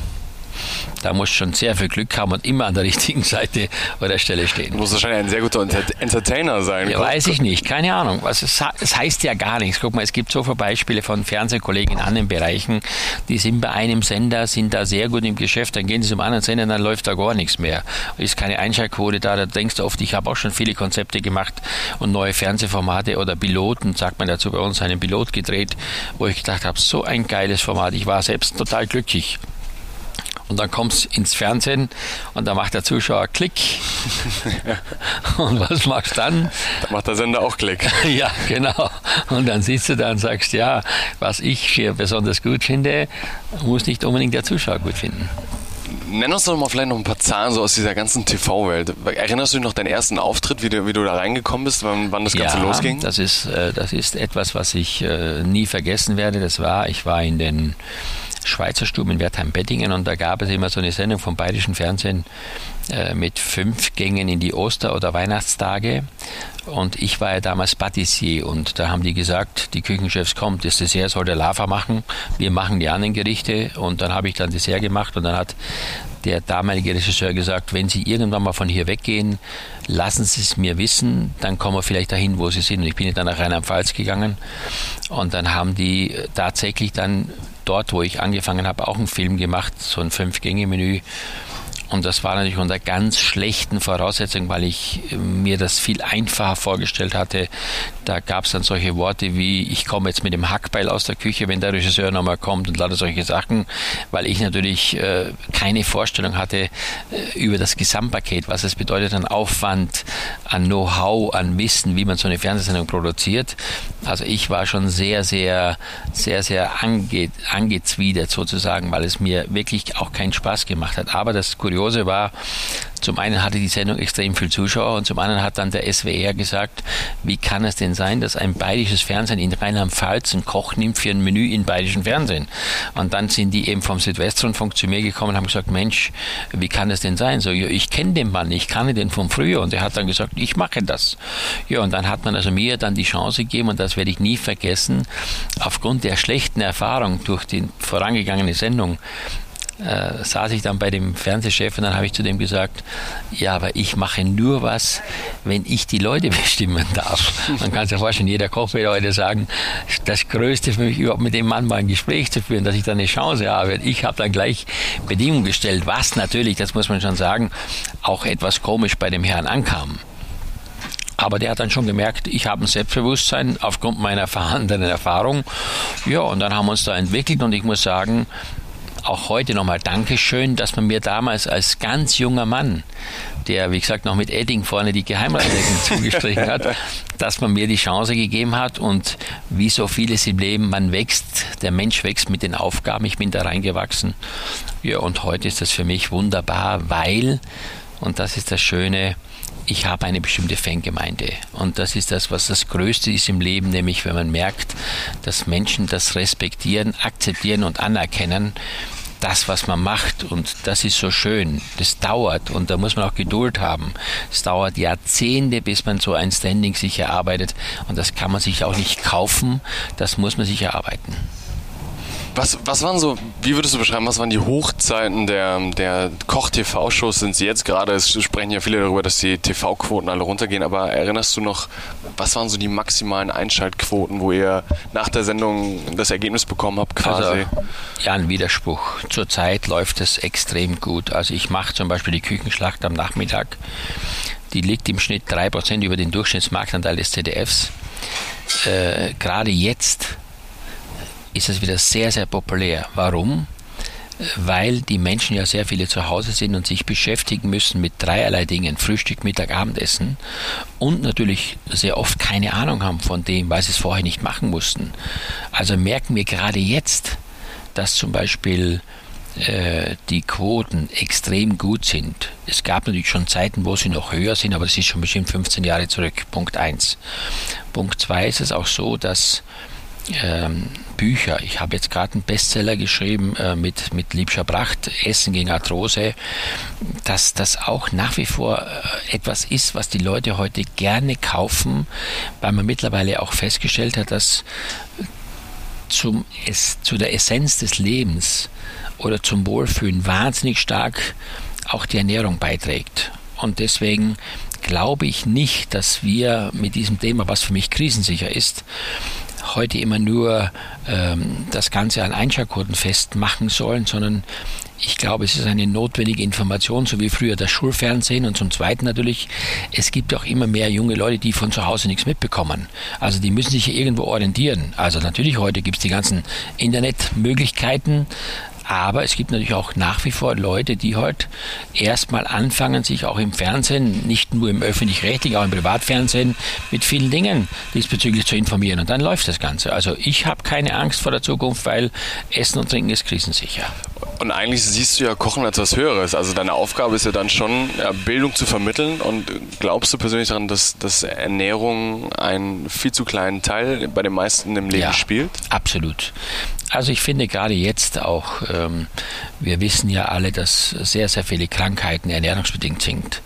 da muss schon sehr viel Glück haben und immer an der richtigen Seite oder Stelle stehen. Du musst wahrscheinlich ein sehr guter Entertainer sein. Ja, weiß ich nicht, keine Ahnung. Es, es heißt ja gar nichts. Guck mal, es gibt so viele Beispiele von Fernsehkollegen in anderen Bereichen, die sind bei einem Sender, sind da sehr gut im Geschäft, dann gehen sie zum anderen Sender, dann läuft da gar nichts mehr. Ist keine Einschaltquote da, da denkst du oft, ich habe auch schon viele Konzepte gemacht und neue Fernsehformate oder Piloten, sagt man dazu bei uns, einen Pilot gedreht, wo ich gedacht habe, so ein geiles Format, ich war selbst total glücklich. Und dann kommst du ins Fernsehen und da macht der Zuschauer Klick. und was machst du dann? Da macht der Sender auch Klick. ja, genau. Und dann sitzt du da und sagst, ja, was ich hier besonders gut finde, muss nicht unbedingt der Zuschauer gut finden. Nenn uns doch mal vielleicht noch ein paar Zahlen so aus dieser ganzen TV-Welt. Erinnerst du dich noch deinen ersten Auftritt, wie du, wie du da reingekommen bist, wann, wann das Ganze ja, losging? Das ist, äh, das ist etwas, was ich äh, nie vergessen werde. Das war, ich war in den Schweizer Stube in Wertheim-Bettingen. Und da gab es immer so eine Sendung vom Bayerischen Fernsehen äh, mit fünf Gängen in die Oster- oder Weihnachtstage. Und ich war ja damals Patissier. Und da haben die gesagt, die Küchenchefs kommt, das Dessert soll der Lava machen, wir machen die anderen Gerichte. Und dann habe ich dann Dessert gemacht. Und dann hat der damalige Regisseur gesagt, wenn Sie irgendwann mal von hier weggehen, lassen Sie es mir wissen, dann kommen wir vielleicht dahin, wo Sie sind. Und ich bin dann nach Rheinland-Pfalz gegangen. Und dann haben die tatsächlich dann dort, wo ich angefangen habe, auch einen Film gemacht, so ein Fünf-Gänge-Menü und das war natürlich unter ganz schlechten Voraussetzungen, weil ich äh, mir das viel einfacher vorgestellt hatte. Da gab es dann solche Worte wie, ich komme jetzt mit dem Hackbeil aus der Küche, wenn der Regisseur nochmal kommt und lauter solche Sachen, weil ich natürlich äh, keine Vorstellung hatte äh, über das Gesamtpaket, was es bedeutet an Aufwand, an Know-how, an Wissen, wie man so eine Fernsehsendung produziert. Also ich war schon sehr, sehr, sehr, sehr ange, angezwidert sozusagen, weil es mir wirklich auch keinen Spaß gemacht hat. Aber das Kuriose war, Zum einen hatte die Sendung extrem viel Zuschauer und zum anderen hat dann der SWR gesagt, wie kann es denn sein, dass ein bayerisches Fernsehen in Rheinland-Pfalz einen Koch nimmt für ein Menü in bayerischen Fernsehen? Und dann sind die eben vom Südwestrundfunk zu mir gekommen und haben gesagt, Mensch, wie kann es denn sein? So, ja, ich kenne den Mann, ich kannte den von früher und er hat dann gesagt, ich mache das. Ja, und dann hat man also mir dann die Chance gegeben und das werde ich nie vergessen, aufgrund der schlechten Erfahrung durch die vorangegangene Sendung äh, saß ich dann bei dem Fernsehchef und dann habe ich zu dem gesagt, ja, aber ich mache nur was, wenn ich die Leute bestimmen darf. Man kann sich ja vorstellen, jeder Koch wird heute sagen, das Größte für mich überhaupt mit dem Mann mal ein Gespräch zu führen, dass ich da eine Chance habe. Ich habe dann gleich Bedingungen gestellt, was natürlich, das muss man schon sagen, auch etwas komisch bei dem Herrn ankam. Aber der hat dann schon gemerkt, ich habe ein Selbstbewusstsein aufgrund meiner vorhandenen Erfahrung. Ja, und dann haben wir uns da entwickelt und ich muss sagen, auch heute nochmal Dankeschön, dass man mir damals als ganz junger Mann, der wie gesagt noch mit Edding vorne die Geheimratsecken zugestrichen hat, dass man mir die Chance gegeben hat und wie so vieles im Leben, man wächst, der Mensch wächst mit den Aufgaben, ich bin da reingewachsen. Ja, und heute ist das für mich wunderbar, weil, und das ist das Schöne, ich habe eine bestimmte Fangemeinde. Und das ist das, was das Größte ist im Leben, nämlich wenn man merkt, dass Menschen das respektieren, akzeptieren und anerkennen, das, was man macht. Und das ist so schön. Das dauert und da muss man auch Geduld haben. Es dauert Jahrzehnte, bis man so ein Standing sich erarbeitet. Und das kann man sich auch nicht kaufen. Das muss man sich erarbeiten. Was, was waren so, wie würdest du beschreiben, was waren die Hochzeiten der, der Koch-TV-Shows? Sind sie jetzt gerade? Es sprechen ja viele darüber, dass die TV-Quoten alle runtergehen, aber erinnerst du noch, was waren so die maximalen Einschaltquoten, wo ihr nach der Sendung das Ergebnis bekommen habt quasi? Also, ja, ein Widerspruch. Zurzeit läuft es extrem gut. Also ich mache zum Beispiel die Küchenschlacht am Nachmittag. Die liegt im Schnitt 3% über den Durchschnittsmarktanteil des ZDFs. Äh, gerade jetzt ist es wieder sehr, sehr populär. Warum? Weil die Menschen ja sehr viele zu Hause sind und sich beschäftigen müssen mit dreierlei Dingen, Frühstück, Mittag, Abendessen und natürlich sehr oft keine Ahnung haben von dem, weil sie es vorher nicht machen mussten. Also merken wir gerade jetzt, dass zum Beispiel äh, die Quoten extrem gut sind. Es gab natürlich schon Zeiten, wo sie noch höher sind, aber das ist schon bestimmt 15 Jahre zurück. Punkt 1. Punkt 2 ist es auch so, dass ähm, Bücher. Ich habe jetzt gerade einen Bestseller geschrieben äh, mit, mit Liebscher Pracht, Essen gegen Arthrose, dass das auch nach wie vor äh, etwas ist, was die Leute heute gerne kaufen, weil man mittlerweile auch festgestellt hat, dass zum, es, zu der Essenz des Lebens oder zum Wohlfühlen wahnsinnig stark auch die Ernährung beiträgt. Und deswegen glaube ich nicht, dass wir mit diesem Thema, was für mich krisensicher ist, heute immer nur ähm, das Ganze an Einschaltquoten festmachen sollen, sondern ich glaube, es ist eine notwendige Information, so wie früher das Schulfernsehen. Und zum Zweiten natürlich, es gibt auch immer mehr junge Leute, die von zu Hause nichts mitbekommen. Also die müssen sich irgendwo orientieren. Also natürlich heute gibt es die ganzen Internetmöglichkeiten, aber es gibt natürlich auch nach wie vor Leute, die halt erstmal anfangen, sich auch im Fernsehen, nicht nur im öffentlich-rechtlichen, auch im Privatfernsehen, mit vielen Dingen diesbezüglich zu informieren. Und dann läuft das Ganze. Also ich habe keine Angst vor der Zukunft, weil Essen und Trinken ist krisensicher. Und eigentlich siehst du ja Kochen als was Höheres. Also deine Aufgabe ist ja dann schon, Bildung zu vermitteln. Und glaubst du persönlich daran, dass, dass Ernährung einen viel zu kleinen Teil bei den meisten im Leben ja, spielt? Absolut. Also ich finde gerade jetzt auch, ähm, wir wissen ja alle, dass sehr, sehr viele Krankheiten ernährungsbedingt sind.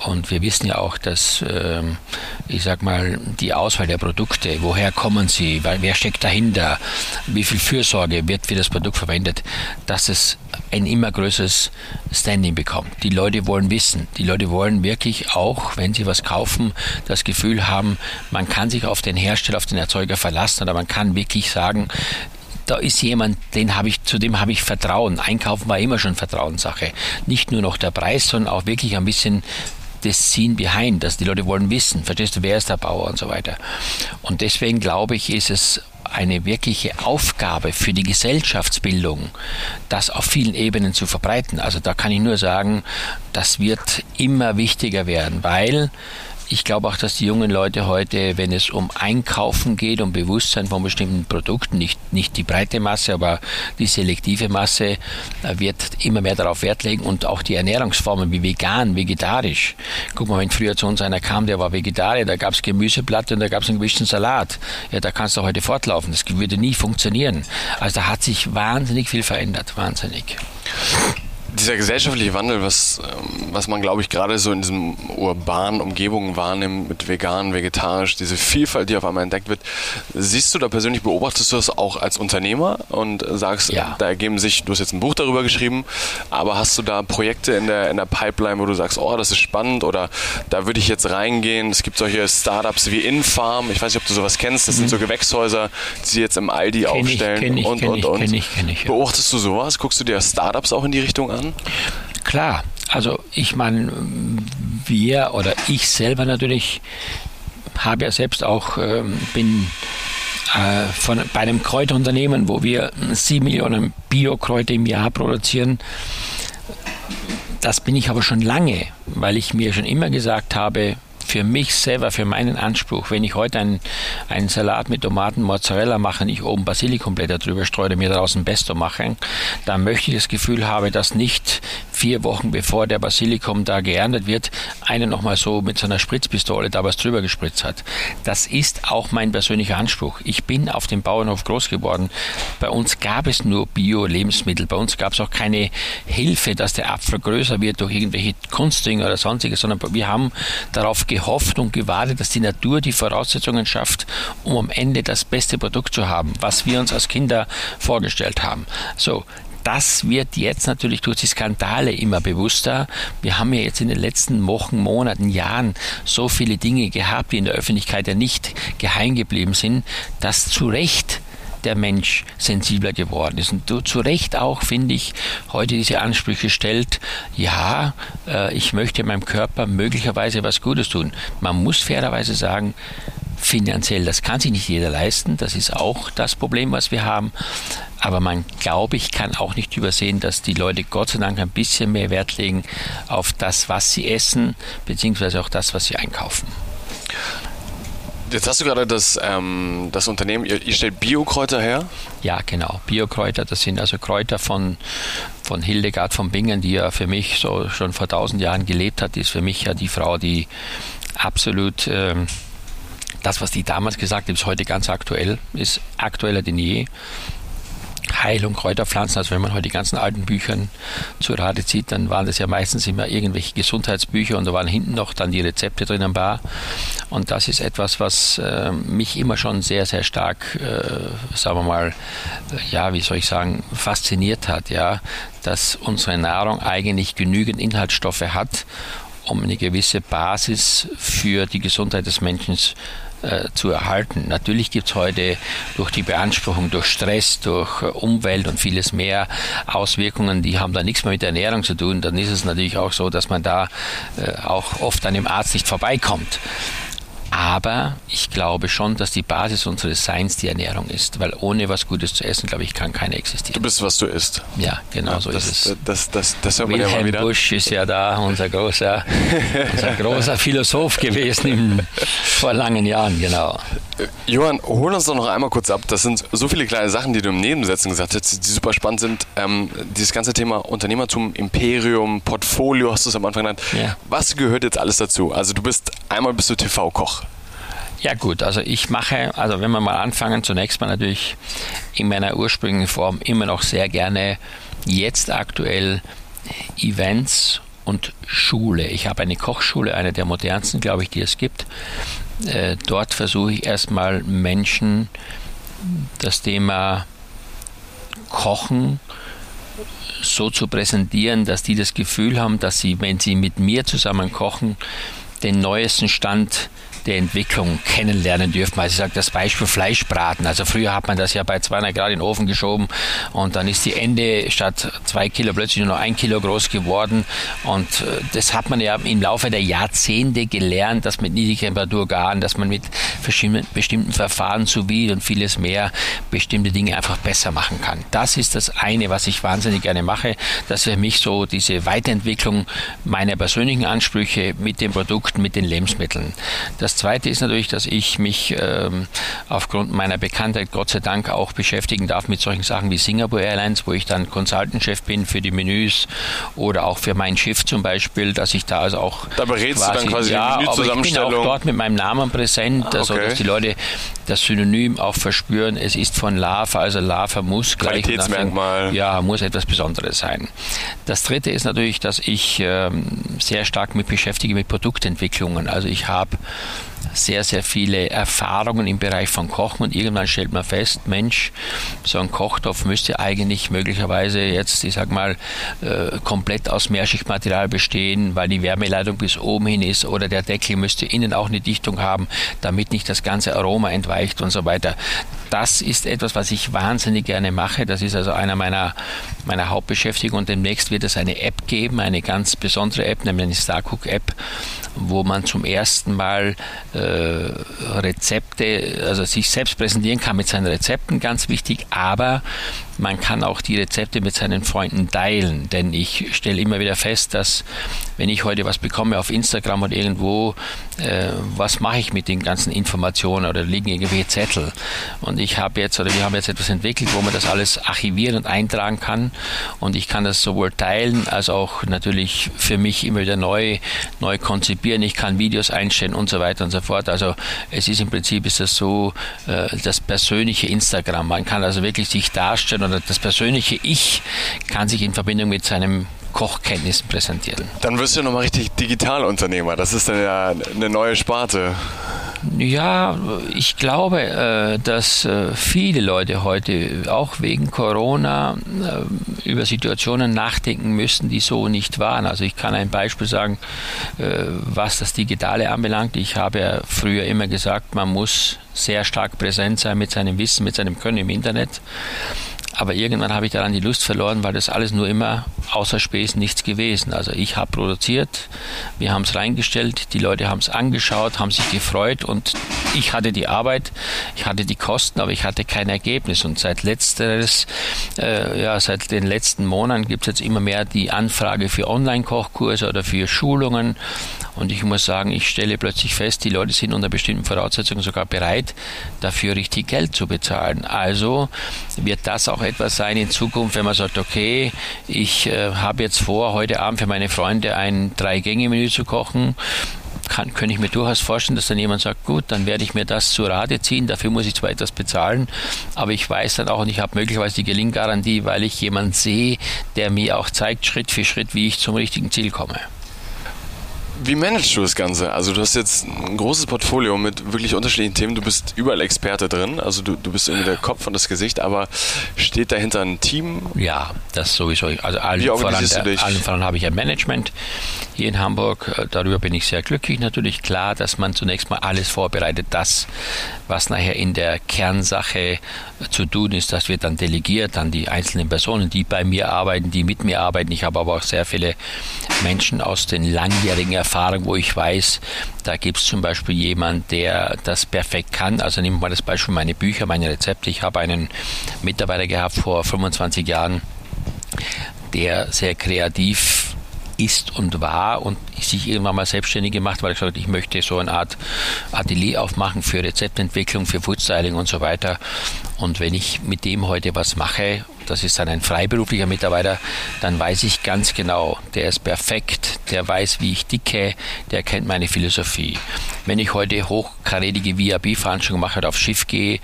Und wir wissen ja auch, dass, ähm, ich sag mal, die Auswahl der Produkte, woher kommen sie, wer steckt dahinter, wie viel Fürsorge wird für das Produkt verwendet, dass es ein immer größeres Standing bekommt. Die Leute wollen wissen, die Leute wollen wirklich auch, wenn sie was kaufen, das Gefühl haben, man kann sich auf den Hersteller, auf den Erzeuger verlassen oder man kann wirklich sagen, da ist jemand, den habe ich, zu dem habe ich Vertrauen. Einkaufen war immer schon Vertrauenssache. Nicht nur noch der Preis, sondern auch wirklich ein bisschen das Scene behind, dass die Leute wollen wissen, verstehst du, wer ist der Bauer und so weiter. Und deswegen glaube ich, ist es eine wirkliche Aufgabe für die Gesellschaftsbildung, das auf vielen Ebenen zu verbreiten. Also da kann ich nur sagen, das wird immer wichtiger werden, weil ich glaube auch, dass die jungen Leute heute, wenn es um Einkaufen geht, um Bewusstsein von bestimmten Produkten, nicht, nicht die breite Masse, aber die selektive Masse, äh, wird immer mehr darauf Wert legen und auch die Ernährungsformen wie vegan, vegetarisch. Guck mal, wenn früher zu uns einer kam, der war Vegetarier, da gab es Gemüseplatte und da gab es einen gewischten Salat. Ja, da kannst du heute fortlaufen. Das würde nie funktionieren. Also da hat sich wahnsinnig viel verändert. Wahnsinnig dieser gesellschaftliche Wandel, was, ähm, was man, glaube ich, gerade so in diesen urbanen Umgebungen wahrnimmt, mit vegan, vegetarisch, diese Vielfalt, die auf einmal entdeckt wird, siehst du da persönlich, beobachtest du das auch als Unternehmer und sagst, ja. da ergeben sich, du hast jetzt ein Buch darüber geschrieben, aber hast du da Projekte in der, in der Pipeline, wo du sagst, oh, das ist spannend oder da würde ich jetzt reingehen. Es gibt solche Startups wie Infarm, ich weiß nicht, ob du sowas kennst, das mhm. sind so Gewächshäuser, die sie jetzt im Aldi kenn aufstellen ich, ich, und, und, und. Kenn ich, kenn ich, ja. Beobachtest du sowas? Guckst du dir Startups auch in die Richtung an? Klar, also ich meine, wir oder ich selber natürlich habe ja selbst auch, äh, bin äh, von, bei einem Kräuterunternehmen, wo wir sieben Millionen Biokräuter im Jahr produzieren. Das bin ich aber schon lange, weil ich mir schon immer gesagt habe, für mich selber, für meinen Anspruch, wenn ich heute einen, einen Salat mit Tomaten, Mozzarella mache, ich oben Basilikumblätter drüber streue, mir daraus ein Pesto mache, dann möchte ich das Gefühl haben, dass nicht vier Wochen bevor der Basilikum da geerntet wird, einer nochmal so mit seiner Spritzpistole da was drüber gespritzt hat. Das ist auch mein persönlicher Anspruch. Ich bin auf dem Bauernhof groß geworden. Bei uns gab es nur Bio-Lebensmittel. Bei uns gab es auch keine Hilfe, dass der Apfel größer wird durch irgendwelche Kunstdinge oder sonstiges, sondern wir haben darauf gehofft und gewartet, dass die Natur die Voraussetzungen schafft, um am Ende das beste Produkt zu haben, was wir uns als Kinder vorgestellt haben. So, das wird jetzt natürlich durch die Skandale immer bewusster. Wir haben ja jetzt in den letzten Wochen, Monaten, Jahren so viele Dinge gehabt, die in der Öffentlichkeit ja nicht geheim geblieben sind, dass zu Recht der Mensch sensibler geworden ist. Und zu Recht auch, finde ich, heute diese Ansprüche stellt, ja, äh, ich möchte meinem Körper möglicherweise was Gutes tun. Man muss fairerweise sagen, finanziell, das kann sich nicht jeder leisten. Das ist auch das Problem, was wir haben. Aber man, glaube ich, kann auch nicht übersehen, dass die Leute Gott sei Dank ein bisschen mehr Wert legen auf das, was sie essen, beziehungsweise auch das, was sie einkaufen. Jetzt hast du gerade das, ähm, das Unternehmen, ihr, ihr stellt Biokräuter her? Ja, genau. Biokräuter, das sind also Kräuter von, von Hildegard von Bingen, die ja für mich so schon vor tausend Jahren gelebt hat. Die ist für mich ja die Frau, die absolut ähm, das, was die damals gesagt hat, ist heute ganz aktuell, ist aktueller denn je. Heilung, Kräuterpflanzen. Also wenn man heute die ganzen alten Bücher zu Rate zieht, dann waren das ja meistens immer irgendwelche Gesundheitsbücher und da waren hinten noch dann die Rezepte drin am Bar. Und das ist etwas, was äh, mich immer schon sehr, sehr stark, äh, sagen wir mal, ja, wie soll ich sagen, fasziniert hat, ja, dass unsere Nahrung eigentlich genügend Inhaltsstoffe hat, um eine gewisse Basis für die Gesundheit des Menschen zu äh, zu erhalten. Natürlich gibt es heute durch die Beanspruchung, durch Stress, durch äh, Umwelt und vieles mehr Auswirkungen, die haben da nichts mehr mit der Ernährung zu tun. Dann ist es natürlich auch so, dass man da äh, auch oft an dem Arzt nicht vorbeikommt. Aber ich glaube schon, dass die Basis unseres Seins die Ernährung ist, weil ohne was Gutes zu essen, glaube ich, kann keiner existieren. Du bist, was du isst. Ja, genau ja, so das, ist es. Das, das, das, das Wilhelm ja wieder. Busch ist ja da, unser großer, unser großer Philosoph gewesen im, vor langen Jahren, genau. Johann, hol uns doch noch einmal kurz ab. Das sind so viele kleine Sachen, die du im Nebensätzen gesagt hast, die super spannend sind. Ähm, dieses ganze Thema Unternehmertum, Imperium, Portfolio, hast du es am Anfang genannt. Ja. Was gehört jetzt alles dazu? Also du bist, einmal bist du TV-Koch. Ja gut, also ich mache, also wenn wir mal anfangen, zunächst mal natürlich in meiner ursprünglichen Form immer noch sehr gerne jetzt aktuell Events und Schule. Ich habe eine Kochschule, eine der modernsten, glaube ich, die es gibt. Äh, dort versuche ich erstmal Menschen das Thema Kochen so zu präsentieren, dass die das Gefühl haben, dass sie, wenn sie mit mir zusammen kochen, den neuesten Stand der Entwicklung kennenlernen dürfen. Also ich sage das Beispiel Fleischbraten. Also früher hat man das ja bei 200 Grad in den Ofen geschoben und dann ist die Ende statt zwei Kilo plötzlich nur noch ein Kilo groß geworden. Und äh, das hat man ja im Laufe der Jahrzehnte gelernt, dass mit Niedrigtemperatur garen, dass man mit bestimmten Verfahren sous und vieles mehr bestimmte Dinge einfach besser machen kann. Das ist das eine, was ich wahnsinnig gerne mache. Das ist für mich so diese Weiterentwicklung meiner persönlichen Ansprüche mit den Produkten, mit den Lebensmitteln. Das zweite ist natürlich, dass ich mich ähm, aufgrund meiner Bekanntheit Gott sei Dank auch beschäftigen darf mit solchen Sachen wie Singapore Airlines, wo ich dann Consultant-Chef bin für die Menüs oder auch für mein Schiff zum Beispiel, dass ich da also auch. Da berätst quasi, du dann quasi ja, die Menüzusammenstellung. Aber ich bin auch dort mit meinem Namen präsent, ah, also okay. dass die Leute das Synonym auch verspüren. Es ist von Lava, also Lava muss gleich. Qualitätsmerkmal. Ja, muss etwas Besonderes sein. Das dritte ist natürlich, dass ich ähm, sehr stark mit beschäftige mit Produktentwicklungen. Also ich habe sehr, sehr viele Erfahrungen im Bereich von Kochen und irgendwann stellt man fest, Mensch, so ein Kochtopf müsste eigentlich möglicherweise jetzt, ich sag mal, äh, komplett aus Mehrschichtmaterial bestehen, weil die Wärmeleitung bis oben hin ist oder der Deckel müsste innen auch eine Dichtung haben, damit nicht das ganze Aroma entweicht und so weiter. Das ist etwas, was ich wahnsinnig gerne mache. Das ist also einer meiner, meiner Hauptbeschäftigungen. Und demnächst wird es eine App geben, eine ganz besondere App, nämlich eine Starcook-App, wo man zum ersten Mal äh, Rezepte, also sich selbst präsentieren kann mit seinen Rezepten, ganz wichtig, aber man kann auch die Rezepte mit seinen Freunden teilen, denn ich stelle immer wieder fest, dass wenn ich heute was bekomme auf Instagram oder irgendwo, äh, was mache ich mit den ganzen Informationen oder liegen irgendwelche Zettel? Und ich habe jetzt oder wir haben jetzt etwas entwickelt, wo man das alles archivieren und eintragen kann und ich kann das sowohl teilen als auch natürlich für mich immer wieder neu, neu konzipieren. Ich kann Videos einstellen und so weiter und so fort. Also es ist im Prinzip ist das so äh, das persönliche Instagram. Man kann also wirklich sich darstellen oder das persönliche Ich kann sich in Verbindung mit seinem Kochkenntnissen präsentieren. Dann wirst du nochmal richtig Digitalunternehmer. Das ist dann ja eine neue Sparte. Ja, ich glaube, äh, dass äh, viele Leute heute auch wegen Corona äh, über Situationen nachdenken müssen, die so nicht waren. Also ich kann ein Beispiel sagen, was das Digitale anbelangt. Ich habe ja früher immer gesagt, man muss sehr stark präsent sein mit seinem Wissen, mit seinem Können im Internet. Aber irgendwann habe ich daran die Lust verloren, weil das alles nur immer außer Spesen nichts gewesen. Also ich habe produziert, wir haben es reingestellt, die Leute haben es angeschaut, haben sich gefreut und ich hatte die Arbeit, ich hatte die Kosten, aber ich hatte kein Ergebnis. Und seit letzteres, äh, ja, seit den letzten Monaten gibt es jetzt immer mehr die Anfrage für Online-Kochkurse oder für Schulungen. Und ich muss sagen, ich stelle plötzlich fest, die Leute sind unter bestimmten Voraussetzungen sogar bereit, dafür richtig Geld zu bezahlen. Also wird das auch etwas sein in Zukunft, wenn man sagt, okay, ich äh, habe jetzt vor, heute Abend für meine Freunde ein Drei-Gänge-Menü zu kochen kann, könnte ich mir durchaus vorstellen, dass dann jemand sagt, gut, dann werde ich mir das zu Rate ziehen, dafür muss ich zwar etwas bezahlen, aber ich weiß dann auch und ich habe möglicherweise die Gelinggarantie, weil ich jemanden sehe, der mir auch zeigt, Schritt für Schritt, wie ich zum richtigen Ziel komme. Wie managst du das Ganze? Also du hast jetzt ein großes Portfolio mit wirklich unterschiedlichen Themen. Du bist überall Experte drin. Also du, du bist irgendwie der Kopf und das Gesicht, aber steht dahinter ein Team? Ja, das sowieso. Also allen Wie voran, du dich? Allen voran habe ich ein Management hier in Hamburg. Äh, darüber bin ich sehr glücklich. Natürlich klar, dass man zunächst mal alles vorbereitet, das, was nachher in der Kernsache zu tun ist, das wird dann delegiert an die einzelnen Personen, die bei mir arbeiten, die mit mir arbeiten. Ich habe aber auch sehr viele Menschen aus den langjährigen Erfahrungen, wo ich weiß, da gibt es zum Beispiel jemand, der das perfekt kann. Also nehmen wir mal das Beispiel meine Bücher, meine Rezepte. Ich habe einen Mitarbeiter gehabt vor 25 Jahren, der sehr kreativ ist und war und sich irgendwann mal selbstständig gemacht, weil ich gesagt habe, ich möchte so eine Art Atelier aufmachen für Rezeptentwicklung, für Foodstyling und so weiter. Und wenn ich mit dem heute was mache, das ist dann ein freiberuflicher Mitarbeiter, dann weiß ich ganz genau, der ist perfekt, der weiß, wie ich dicke, der kennt meine Philosophie. Wenn ich heute hochkarätige VIP-Veranstaltungen mache oder aufs Schiff gehe,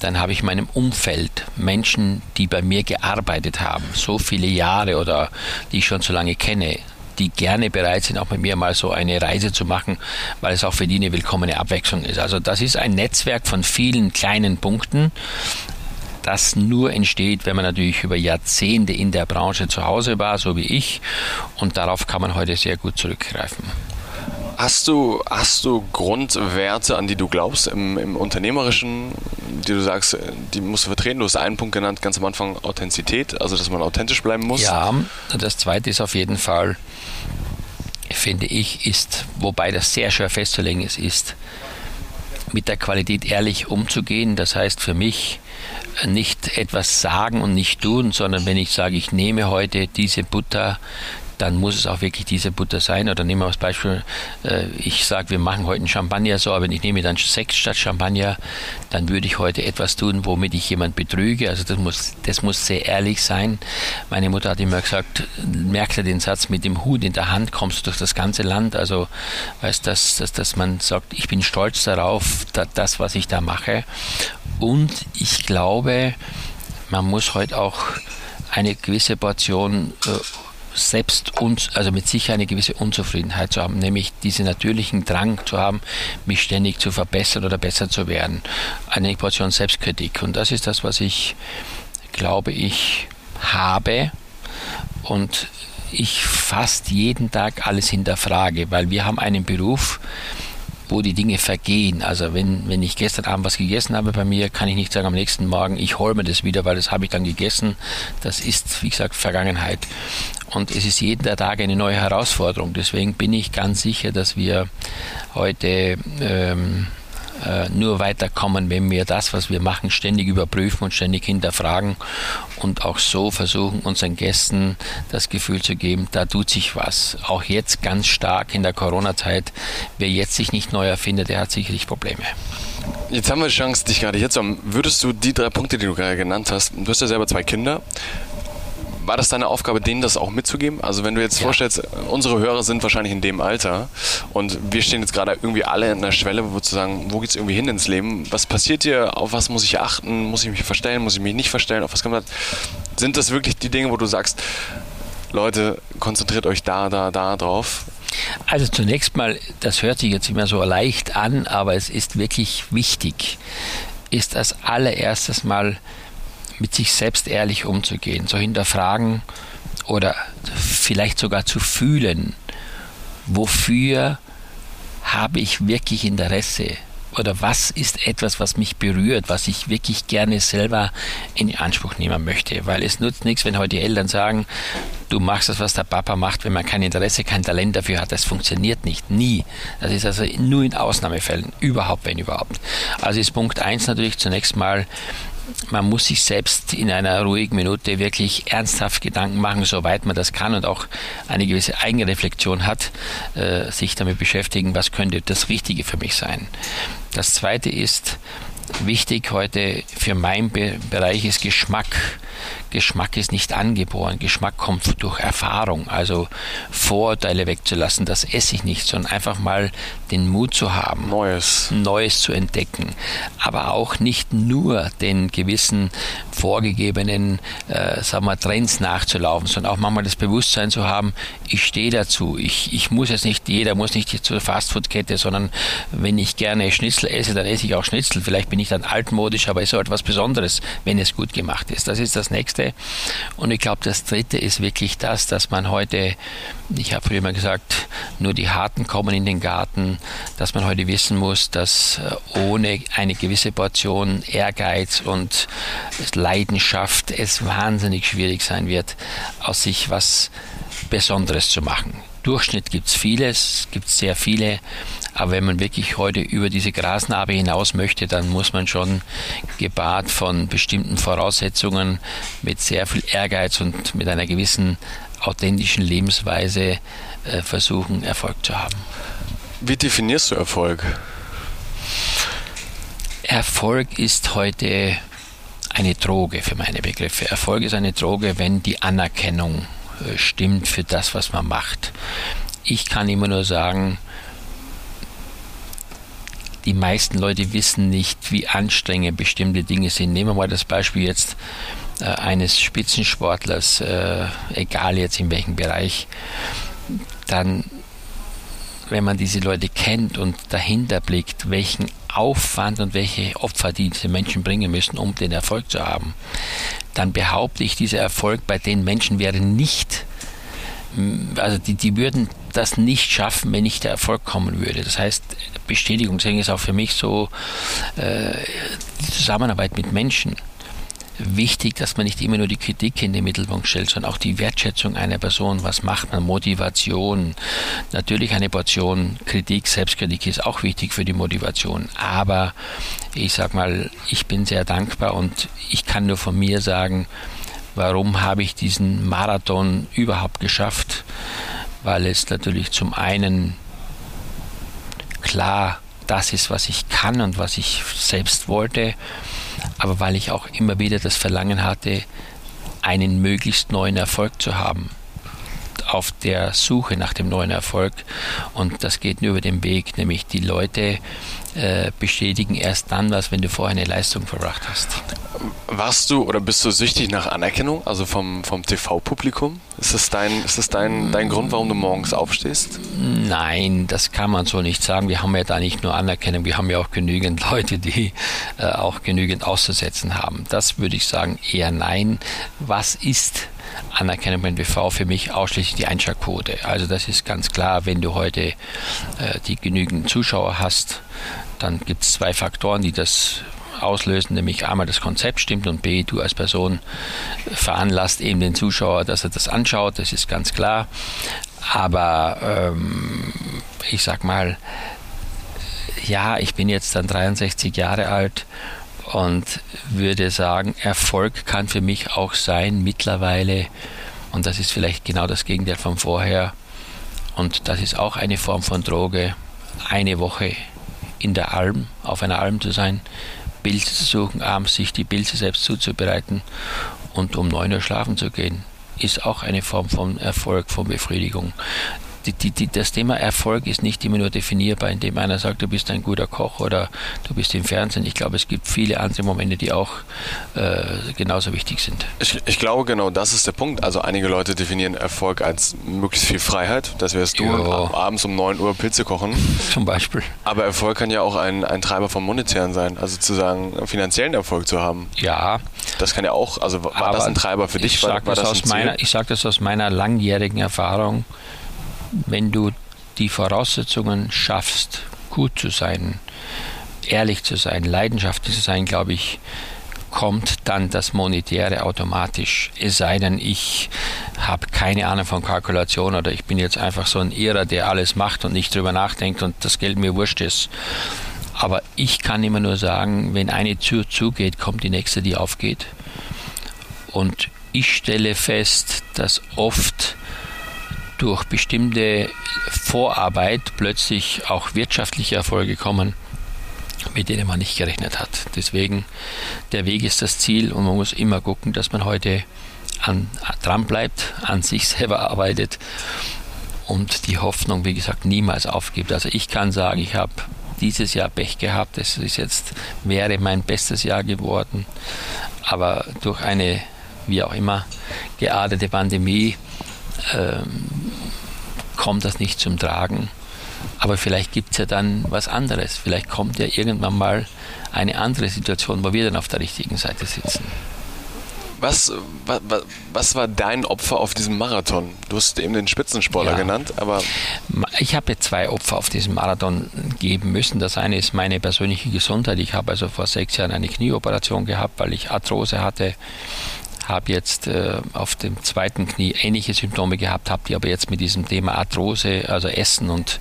dann habe ich in meinem Umfeld Menschen, die bei mir gearbeitet haben, so viele Jahre oder die ich schon so lange kenne, die gerne bereit sind, auch mit mir mal so eine Reise zu machen, weil es auch für die eine willkommene Abwechslung ist. Also das ist ein Netzwerk von vielen kleinen Punkten, das nur entsteht, wenn man natürlich über Jahrzehnte in der Branche zu Hause war, so wie ich. Und darauf kann man heute sehr gut zurückgreifen. Hast du, hast du Grundwerte, an die du glaubst im, im Unternehmerischen, die du sagst, die musst du vertreten? Du hast einen Punkt genannt, ganz am Anfang Authentizität, also dass man authentisch bleiben muss. Ja, das zweite ist auf jeden Fall, finde ich, ist, wobei das sehr schwer festzulegen ist, ist, mit der Qualität ehrlich umzugehen. Das heißt für mich nicht etwas sagen und nicht tun, sondern wenn ich sage, ich nehme heute diese Butter, dann muss es auch wirklich diese Butter sein. Oder nehmen wir als Beispiel, äh, ich sage, wir machen heute einen Champagner so, aber ich nehme dann Sekt statt Champagner, dann würde ich heute etwas tun, womit ich jemand betrüge. Also das muss, das muss sehr ehrlich sein. Meine Mutter hat immer gesagt, merkst du den Satz, mit dem Hut in der Hand kommst du durch das ganze Land. Also weißt dass, dass, dass man sagt, ich bin stolz darauf, das, was ich da mache. Und ich glaube, man muss heute auch eine gewisse Portion äh, selbst uns, also mit sich eine gewisse Unzufriedenheit zu haben, nämlich diesen natürlichen Drang zu haben, mich ständig zu verbessern oder besser zu werden. Eine Portion Selbstkritik. Und das ist das, was ich, glaube ich, habe und ich fast jeden Tag alles hinterfrage, weil wir haben einen Beruf, wo die Dinge vergehen. Also wenn, wenn ich gestern Abend was gegessen habe bei mir, kann ich nicht sagen am nächsten Morgen, ich hole mir das wieder, weil das habe ich dann gegessen. Das ist, wie gesagt, Vergangenheit. Und es ist jeden Tag eine neue Herausforderung. Deswegen bin ich ganz sicher, dass wir heute ähm, äh, nur weiterkommen, wenn wir das, was wir machen, ständig überprüfen und ständig hinterfragen und auch so versuchen, unseren Gästen das Gefühl zu geben, da tut sich was. Auch jetzt ganz stark in der Corona-Zeit. Wer jetzt sich nicht neu erfindet, der hat sicherlich Probleme. Jetzt haben wir die Chance, dich gerade hier zu haben. Würdest du die drei Punkte, die du gerade genannt hast, du hast ja selber zwei Kinder, war das deine Aufgabe, denen das auch mitzugeben? Also wenn du jetzt ja. vorstellst, unsere Hörer sind wahrscheinlich in dem Alter und wir stehen jetzt gerade irgendwie alle an der Schwelle, wo zu sagen, wo geht es irgendwie hin ins Leben? Was passiert dir? Auf was muss ich achten? Muss ich mich verstellen? Muss ich mich nicht verstellen? Auf was kommt das? Sind das wirklich die Dinge, wo du sagst, Leute, konzentriert euch da, da, da drauf? Also zunächst mal, das hört sich jetzt immer so leicht an, aber es ist wirklich wichtig, ist als allererstes mal mit sich selbst ehrlich umzugehen, zu hinterfragen oder vielleicht sogar zu fühlen, wofür habe ich wirklich Interesse oder was ist etwas, was mich berührt, was ich wirklich gerne selber in Anspruch nehmen möchte. Weil es nutzt nichts, wenn heute die Eltern sagen, du machst das, was der Papa macht, wenn man kein Interesse, kein Talent dafür hat. Das funktioniert nicht, nie. Das ist also nur in Ausnahmefällen, überhaupt, wenn überhaupt. Also ist Punkt eins natürlich zunächst mal man muss sich selbst in einer ruhigen Minute wirklich ernsthaft Gedanken machen, soweit man das kann und auch eine gewisse Eigenreflexion hat, äh, sich damit beschäftigen, was könnte das Richtige für mich sein. Das Zweite ist, wichtig heute für meinen Be Bereich ist Geschmack. Geschmack ist nicht angeboren. Geschmack kommt durch Erfahrung. Also Vorurteile wegzulassen, das esse ich nicht, sondern einfach mal den Mut zu haben, Neues, Neues zu entdecken. Aber auch nicht nur den gewissen vorgegebenen äh, sagen wir, Trends nachzulaufen, sondern auch manchmal das Bewusstsein zu haben, ich stehe dazu. Ich, ich muss jetzt nicht, jeder muss nicht zur Fastfood-Kette, sondern wenn ich gerne Schnitzel esse, dann esse ich auch Schnitzel. Vielleicht bin ich dann altmodisch, aber es ist so etwas Besonderes, wenn es gut gemacht ist. Das ist das Nächste. Und ich glaube, das Dritte ist wirklich das, dass man heute, ich habe früher mal gesagt, nur die Harten kommen in den Garten, dass man heute wissen muss, dass äh, ohne eine gewisse Portion Ehrgeiz und Leidenschaft es wahnsinnig schwierig sein wird, aus sich was Besonderes zu machen. Durchschnitt gibt es vieles, gibt sehr viele, aber wenn man wirklich heute über diese Grasnarbe hinaus möchte, dann muss man schon gepaart von bestimmten Voraussetzungen mit sehr viel Ehrgeiz und mit einer gewissen authentischen Lebensweise äh, versuchen, Erfolg zu haben. Wie definierst du Erfolg? Erfolg ist heute eine Droge für meine Begriffe. Erfolg ist eine Droge, wenn die Anerkennung stimmt für das, was man macht. Ich kann immer nur sagen, die meisten Leute wissen nicht, wie anstrengend bestimmte Dinge sind. Nehmen wir mal das Beispiel jetzt äh, eines Spitzensportlers, äh, egal jetzt in welchem Bereich, dann, wenn man diese Leute kennt und dahinter blickt, welchen Aufwand und welche Opfer diese Menschen bringen müssen, um den Erfolg zu haben, dann behaupte ich, dieser Erfolg bei den Menschen wäre nicht, also die, die würden das nicht schaffen, wenn nicht der Erfolg kommen würde. Das heißt, Bestätigung ist auch für mich so äh, die Zusammenarbeit mit Menschen wichtig, dass man nicht immer nur die Kritik in den Mittelpunkt stellt, sondern auch die Wertschätzung einer Person. Was macht man? Motivation. Natürlich eine Portion Kritik, Selbstkritik ist auch wichtig für die Motivation. Aber ich sag mal, ich bin sehr dankbar und ich kann nur von mir sagen, warum habe ich diesen Marathon überhaupt geschafft? Weil es natürlich zum einen klar das ist, was ich kann und was ich selbst wollte aber weil ich auch immer wieder das Verlangen hatte, einen möglichst neuen Erfolg zu haben auf der Suche nach dem neuen Erfolg. Und das geht nur über den Weg, nämlich die Leute äh, bestätigen erst dann was, wenn du vorher eine Leistung verbracht hast. Warst du oder bist du süchtig nach Anerkennung, also vom, vom TV-Publikum? Ist das, dein, ist das dein, dein Grund, warum du morgens aufstehst? Nein, das kann man so nicht sagen. Wir haben ja da nicht nur Anerkennung, wir haben ja auch genügend Leute, die äh, auch genügend auszusetzen haben. Das würde ich sagen eher nein. Was ist Anerkennung beim TV für mich ausschließlich die Einschaltquote. Also das ist ganz klar, wenn du heute äh, die genügend Zuschauer hast, dann gibt es zwei Faktoren, die das auslösen, nämlich einmal das Konzept stimmt und B, du als Person veranlasst eben den Zuschauer, dass er das anschaut, das ist ganz klar. Aber ähm, ich sag mal, ja, ich bin jetzt dann 63 Jahre alt und würde sagen, Erfolg kann für mich auch sein mittlerweile, und das ist vielleicht genau das Gegenteil von vorher, und das ist auch eine Form von Droge, eine Woche in der Alm, auf einer Alm zu sein, Pilze zu suchen, abends sich die Pilze selbst zuzubereiten und um 9 Uhr schlafen zu gehen, ist auch eine Form von Erfolg, von Befriedigung die, die, die, das Thema Erfolg ist nicht immer nur definierbar, indem einer sagt, du bist ein guter Koch oder du bist im Fernsehen. Ich glaube, es gibt viele andere Momente, die auch äh, genauso wichtig sind. Ich, ich, glaube, genau das ist der Punkt. Also einige Leute definieren Erfolg als möglichst viel Freiheit. Das wärst du und abends um 9 Uhr Pilze kochen. Zum Beispiel. Aber Erfolg kann ja auch ein, ein Treiber vom Monetären sein, also zu sagen, finanziellen Erfolg zu haben. Ja. Das kann ja auch, also war Aber das ein Treiber für dich? Ich sage das, sag das aus meiner langjährigen Erfahrung wenn du die Voraussetzungen schaffst, gut zu sein, ehrlich zu sein, leidenschaftlich zu sein, glaube ich, kommt dann das Monetäre automatisch. Es sei denn, ich habe keine Ahnung von Kalkulation oder ich bin jetzt einfach so ein Irrer, der alles macht und nicht drüber nachdenkt und das Geld mir wurscht ist. Aber ich kann immer nur sagen, wenn eine Tür zugeht, kommt die nächste, die aufgeht. Und ich stelle fest, dass oft durch bestimmte Vorarbeit plötzlich auch wirtschaftliche Erfolge kommen, mit denen man nicht gerechnet hat. Deswegen, der Weg ist das Ziel und man muss immer gucken, dass man heute an, dran bleibt, an sich selber arbeitet und die Hoffnung, wie gesagt, niemals aufgibt. Also ich kann sagen, ich habe dieses Jahr Pech gehabt. Es ist jetzt, wäre mein bestes Jahr geworden. Aber durch eine, wie auch immer, geartete Pandemie ähm, kommt das nicht zum Tragen. Aber vielleicht gibt es ja dann was anderes. Vielleicht kommt ja irgendwann mal eine andere Situation, wo wir dann auf der richtigen Seite sitzen. Was, was, was war dein Opfer auf diesem Marathon? Du hast eben den Spitzensportler ja. genannt, aber. Ich habe zwei Opfer auf diesem Marathon geben müssen. Das eine ist meine persönliche Gesundheit. Ich habe also vor sechs Jahren eine Knieoperation gehabt, weil ich Arthrose hatte habe jetzt äh, auf dem zweiten Knie ähnliche Symptome gehabt, habe die aber jetzt mit diesem Thema Arthrose, also Essen und,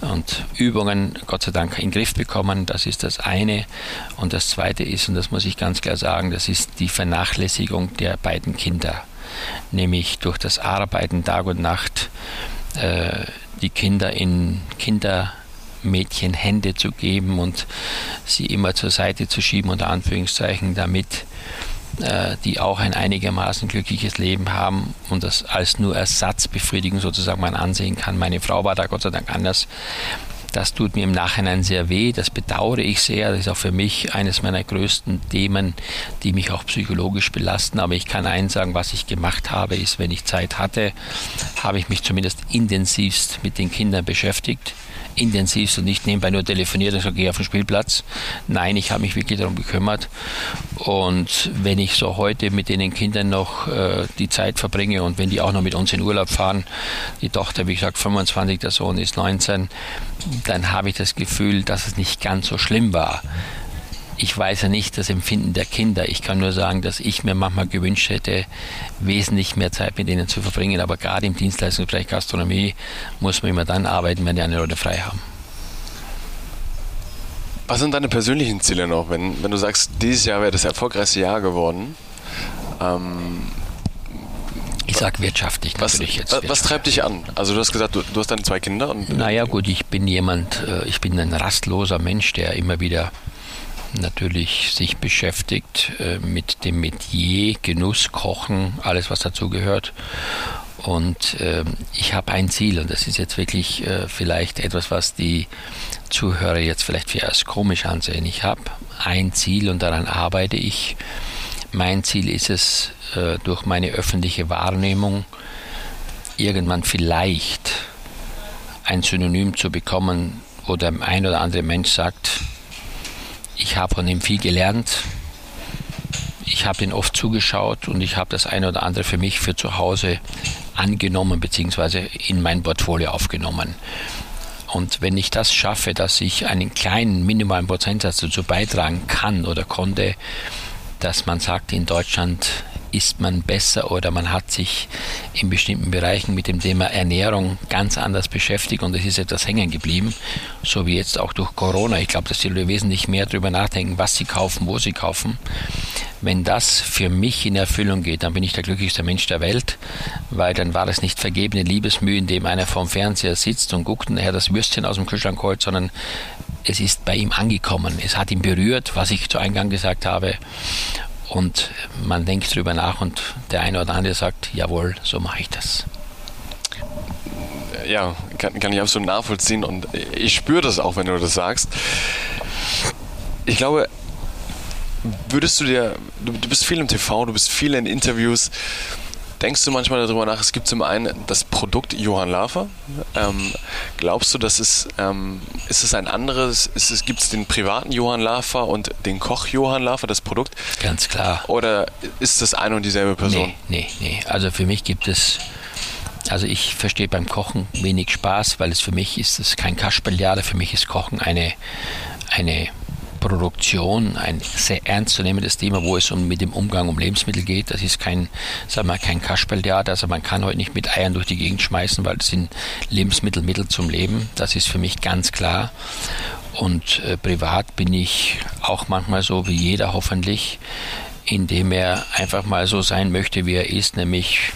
und Übungen, Gott sei Dank in den Griff bekommen. Das ist das eine. Und das zweite ist, und das muss ich ganz klar sagen, das ist die Vernachlässigung der beiden Kinder. Nämlich durch das Arbeiten Tag und Nacht äh, die Kinder in Kindermädchen Hände zu geben und sie immer zur Seite zu schieben, unter Anführungszeichen, damit äh, die auch ein einigermaßen glückliches Leben haben und das als nur Ersatzbefriedigung sozusagen man ansehen kann. Meine Frau war da Gott sei Dank anders. Das tut mir im Nachhinein sehr weh, das bedauere ich sehr. Das ist auch für mich eines meiner größten Themen, die mich auch psychologisch belasten. Aber ich kann eins sagen, was ich gemacht habe, ist, wenn ich Zeit hatte, habe ich mich zumindest intensivst mit den Kindern beschäftigt intensivst und nicht nebenbei nur telefoniert und gesagt, geh auf den Spielplatz. Nein, ich habe mich wirklich darum gekümmert. Und wenn ich so heute mit den Kindern noch äh, die Zeit verbringe und wenn die auch noch mit uns in Urlaub fahren, die Tochter, wie gesagt, 25, der Sohn ist 19, dann habe ich das Gefühl, dass es nicht ganz so schlimm war ich weiß ja nicht das Empfinden der Kinder. Ich kann nur sagen, dass ich mir manchmal gewünscht hätte, wesentlich mehr Zeit mit ihnen zu verbringen. Aber gerade im Dienstleistungsbereich Gastronomie muss man immer dann arbeiten, wenn die eine Leute frei haben. Was sind deine persönlichen Ziele noch, wenn, wenn du sagst, dieses Jahr wäre das erfolgreichste Jahr geworden? Ähm, ich sage wirtschaftlich was, natürlich jetzt. Was, was treibt dich an? Also du hast gesagt, du, du hast deine zwei Kinder. Und naja gut, ich bin jemand, äh, ich bin ein rastloser Mensch, der immer wieder natürlich sich beschäftigt äh, mit dem Metier, Genuss, Kochen, alles was dazugehört. Und äh, ich habe ein Ziel und das ist jetzt wirklich äh, vielleicht etwas, was die Zuhörer jetzt vielleicht für als komisch ansehen. Ich habe ein Ziel und daran arbeite ich. Mein Ziel ist es, äh, durch meine öffentliche Wahrnehmung irgendwann vielleicht ein Synonym zu bekommen, wo der ein oder andere Mensch sagt, ich habe von ihm viel gelernt. Ich habe ihn oft zugeschaut und ich habe das eine oder andere für mich für zu Hause angenommen bzw. in mein Portfolio aufgenommen. Und wenn ich das schaffe, dass ich einen kleinen minimalen Prozentsatz dazu beitragen kann oder konnte, dass man sagt, in Deutschland ist man besser oder man hat sich in bestimmten Bereichen mit dem Thema Ernährung ganz anders beschäftigt und es ist etwas hängen geblieben, so wie jetzt auch durch Corona. Ich glaube, dass die Leute wesentlich mehr darüber nachdenken, was sie kaufen, wo sie kaufen. Wenn das für mich in Erfüllung geht, dann bin ich der glücklichste Mensch der Welt, weil dann war es nicht vergebene Liebesmühe, in dem einer vorm Fernseher sitzt und guckt und er das Würstchen aus dem Kühlschrank holt, sondern es ist bei ihm angekommen. Es hat ihn berührt, was ich zu Eingang gesagt habe und man denkt drüber nach und der eine oder andere sagt, jawohl, so mache ich das. Ja, kann, kann ich absolut nachvollziehen und ich spüre das auch, wenn du das sagst. Ich glaube, würdest du dir, du, du bist viel im TV, du bist viel in Interviews, Denkst du manchmal darüber nach, es gibt zum einen das Produkt Johann Lafer. Ähm, glaubst du, dass es, ähm, ist es ein anderes, ist es, gibt es den privaten Johann Lafer und den Koch Johann Lafer, das Produkt? Ganz klar. Oder ist das eine und dieselbe Person? Nee, nee, nee. Also für mich gibt es, also ich verstehe beim Kochen wenig Spaß, weil es für mich ist es kein Kasperljade, für mich ist Kochen eine, eine Produktion ein sehr ernstzunehmendes Thema, wo es um mit dem Umgang um Lebensmittel geht. Das ist kein, sagen wir, kein Kasperltheater. Also man kann heute nicht mit Eiern durch die Gegend schmeißen, weil das sind Lebensmittel Mittel zum Leben. Das ist für mich ganz klar. Und äh, privat bin ich auch manchmal so wie jeder hoffentlich, indem er einfach mal so sein möchte, wie er ist, nämlich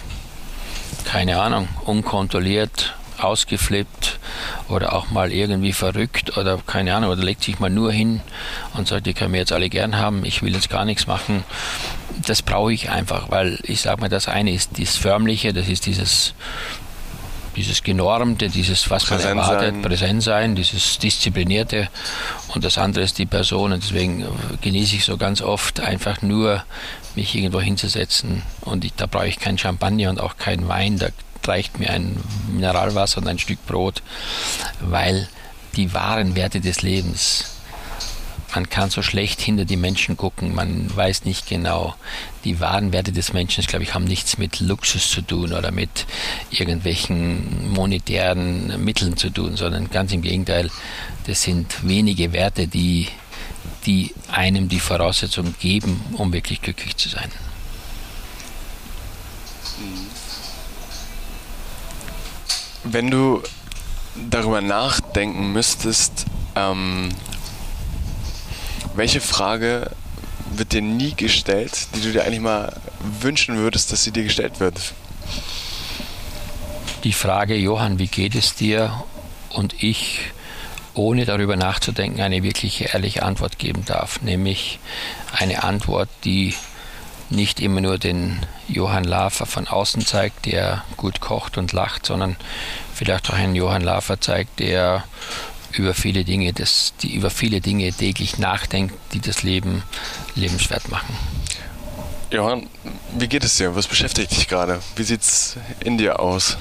keine Ahnung, unkontrolliert, ausgeflippt oder auch mal irgendwie verrückt oder keine Ahnung, oder legt sich mal nur hin und sagt, die können wir jetzt alle gern haben, ich will jetzt gar nichts machen. Das brauche ich einfach, weil ich sage mal, das eine ist das Förmliche, das ist dieses dieses Genormte, dieses, was Präsent man erwartet, sein. präsent sein, dieses Disziplinierte und das andere ist die Person und deswegen genieße ich so ganz oft einfach nur, mich irgendwo hinzusetzen und ich, da brauche ich kein Champagner und auch kein Wein, da, reicht mir ein Mineralwasser und ein Stück Brot, weil die wahren Werte des Lebens, man kann so schlecht hinter die Menschen gucken, man weiß nicht genau. Die wahren Werte des Menschen, glaube ich, haben nichts mit Luxus zu tun oder mit irgendwelchen monetären Mitteln zu tun, sondern ganz im Gegenteil, das sind wenige Werte, die, die einem die Voraussetzung geben, um wirklich glücklich zu sein. Wenn du darüber nachdenken müsstest, ähm, welche Frage wird dir nie gestellt, die du dir eigentlich mal wünschen würdest, dass sie dir gestellt wird? Die Frage, Johann, wie geht es dir? Und ich, ohne darüber nachzudenken, eine wirkliche ehrliche Antwort geben darf, nämlich eine Antwort, die nicht immer nur den Johann Lafer von außen zeigt, der gut kocht und lacht, sondern vielleicht auch einen Johann Lafer zeigt, der über viele Dinge, das, die über viele Dinge täglich nachdenkt, die das Leben lebenswert machen. Johann, wie geht es dir? Was beschäftigt dich gerade? Wie sieht es in dir aus?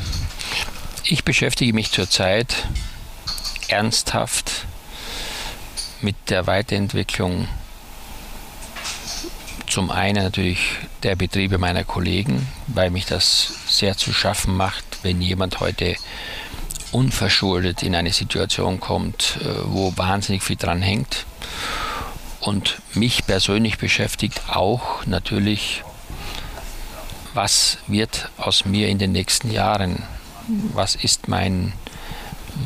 Ich beschäftige mich zurzeit ernsthaft mit der Weiterentwicklung zum einen natürlich der Betriebe meiner Kollegen, weil mich das sehr zu schaffen macht, wenn jemand heute unverschuldet in eine Situation kommt, äh, wo wahnsinnig viel dran hängt. Und mich persönlich beschäftigt auch natürlich, was wird aus mir in den nächsten Jahren? Was ist mein,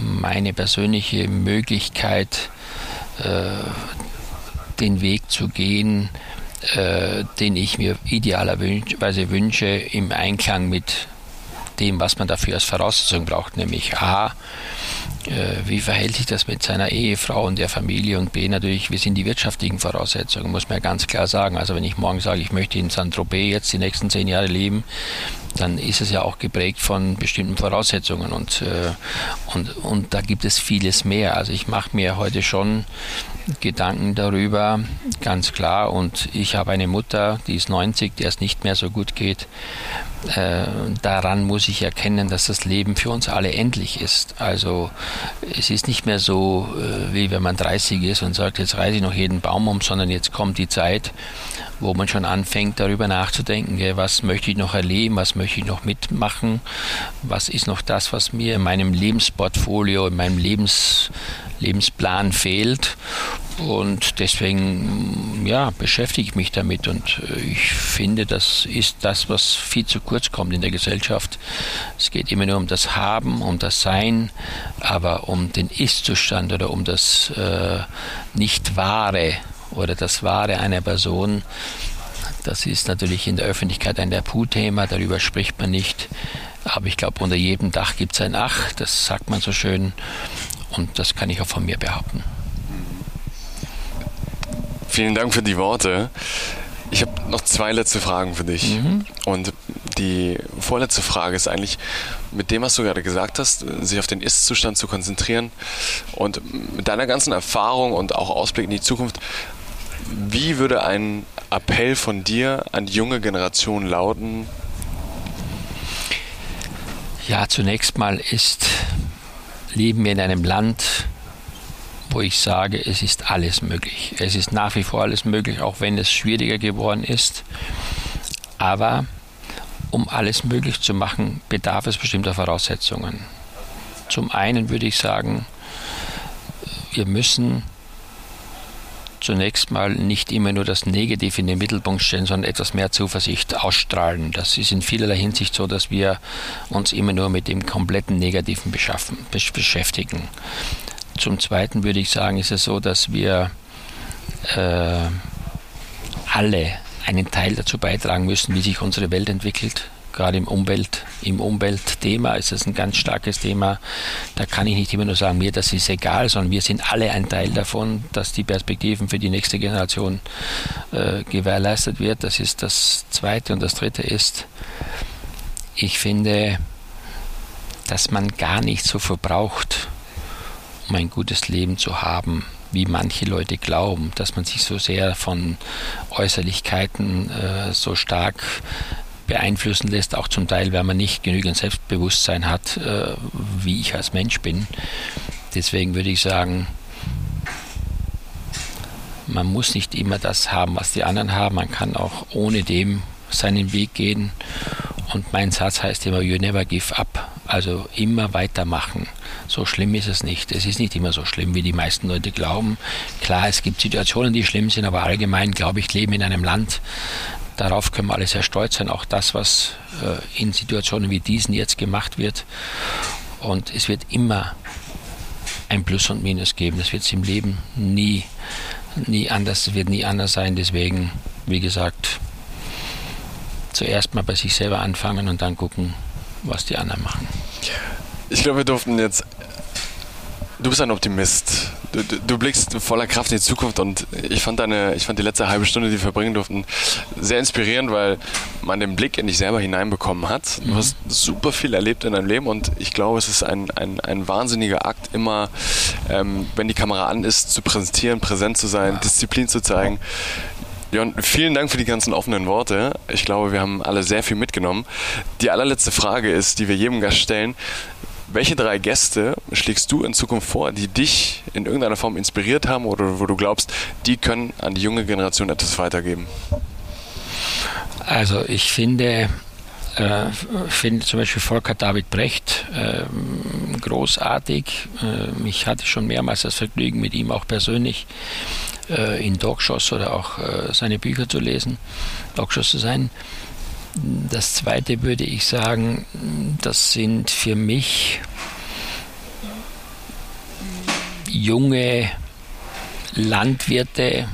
meine persönliche Möglichkeit, äh, den Weg zu gehen, äh, den ich mir idealerweise wünsche, im Einklang mit dem, was man dafür als Voraussetzung braucht, nämlich A, äh, wie verhält sich das mit seiner Ehefrau und der Familie und B natürlich, wie sind die wirtschaftlichen Voraussetzungen, muss man ja ganz klar sagen. Also wenn ich morgen sage, ich möchte in Saint-Tropez jetzt die nächsten zehn Jahre leben, dann ist es ja auch geprägt von bestimmten Voraussetzungen und, äh, und, und da gibt es vieles mehr. Also ich mache mir heute schon Gedanken darüber, ganz klar. Und ich habe eine Mutter, die ist 90, der es nicht mehr so gut geht. Äh, daran muss ich erkennen, dass das Leben für uns alle endlich ist. Also es ist nicht mehr so, äh, wie wenn man 30 ist und sagt, jetzt reiße ich noch jeden Baum um, sondern jetzt kommt die Zeit, wo man schon anfängt, darüber nachzudenken, was möchte ich noch erleben, was möchte ich noch mitmachen, was ist noch das, was mir in meinem Lebensportfolio, in meinem Lebens, Lebensplan fehlt. Und deswegen ja, beschäftige ich mich damit und äh, ich finde, das ist das, was viel zu kurz kommt in der Gesellschaft. Es geht immer nur um das Haben, um das Sein, aber um den Ist-Zustand oder um das äh, Nicht-Wahre oder das Wahre einer Person, das ist natürlich in der Öffentlichkeit ein Tabuthema, darüber spricht man nicht. Aber ich glaube, unter jedem Dach gibt es ein Ach, das sagt man so schön. Und das kann ich auch von mir behaupten. Vielen Dank für die Worte. Ich habe noch zwei letzte Fragen für dich. Mhm. Und die vorletzte Frage ist eigentlich mit dem, was du gerade gesagt hast, sich auf den Ist-Zustand zu konzentrieren und mit deiner ganzen Erfahrung und auch Ausblick in die Zukunft, wie würde ein Appell von dir an die junge Generation lauten? Ja, zunächst mal ist, leben wir in einem Land, wo ich sage, es ist alles möglich. Es ist nach wie vor alles möglich, auch wenn es schwieriger geworden ist. Aber um alles möglich zu machen, bedarf es bestimmter Voraussetzungen. Zum einen würde ich sagen, wir müssen zunächst mal nicht immer nur das Negative in den Mittelpunkt stellen, sondern etwas mehr Zuversicht ausstrahlen. Das ist in vielerlei Hinsicht so, dass wir uns immer nur mit dem kompletten Negativen beschaffen, beschäftigen. Zum Zweiten würde ich sagen, ist es so, dass wir äh, alle einen Teil dazu beitragen müssen, wie sich unsere Welt entwickelt. Gerade im Umwelt, im Umweltthema ist es ein ganz starkes Thema. Da kann ich nicht immer nur sagen, mir das ist egal, sondern wir sind alle ein Teil davon, dass die Perspektiven für die nächste Generation äh, gewährleistet wird. Das ist das Zweite. Und das Dritte ist, ich finde, dass man gar nicht so verbraucht, um ein gutes Leben zu haben, wie manche Leute glauben, dass man sich so sehr von Äußerlichkeiten äh, so stark beeinflussen lässt, auch zum Teil, weil man nicht genügend Selbstbewusstsein hat, äh, wie ich als Mensch bin. Deswegen würde ich sagen, man muss nicht immer das haben, was die anderen haben. Man kann auch ohne dem seinen Weg gehen. Und mein Satz heißt immer, you never give up. Also immer weitermachen. So schlimm ist es nicht. Es ist nicht immer so schlimm, wie die meisten Leute glauben. Klar, es gibt Situationen, die schlimm sind, aber allgemein, glaube ich, leben in einem Land. Darauf können wir alle sehr stolz sein. Auch das, was äh, in Situationen wie diesen jetzt gemacht wird. Und es wird immer ein Plus und Minus geben. Das wird es im Leben nie, nie anders, wird nie anders sein. Deswegen, wie gesagt, zuerst mal bei sich selber anfangen und dann gucken, was die anderen machen. Ich glaube, wir durften jetzt. Du bist ein Optimist. Du, du, du, blickst voller Kraft in die Zukunft und ich fand deine, ich fand die letzte halbe Stunde, die wir verbringen durften, sehr inspirierend, weil man den Blick in dich selber hineinbekommen hat. Du mhm. hast super viel erlebt in deinem Leben und ich glaube, es ist ein, ein, ein wahnsinniger Akt, immer, ähm, wenn die Kamera an ist, zu präsentieren, präsent zu sein, Disziplin zu zeigen. Jon, vielen Dank für die ganzen offenen Worte. Ich glaube, wir haben alle sehr viel mitgenommen. Die allerletzte Frage ist, die wir jedem Gast stellen. Welche drei Gäste schlägst du in Zukunft vor, die dich in irgendeiner Form inspiriert haben oder wo du glaubst, die können an die junge Generation etwas weitergeben? Also ich finde, äh, finde zum Beispiel Volker David Brecht äh, großartig. Äh, ich hatte schon mehrmals das Vergnügen, mit ihm auch persönlich äh, in Talkshows oder auch äh, seine Bücher zu lesen, Talkshows zu sein. Das zweite würde ich sagen, das sind für mich junge Landwirte,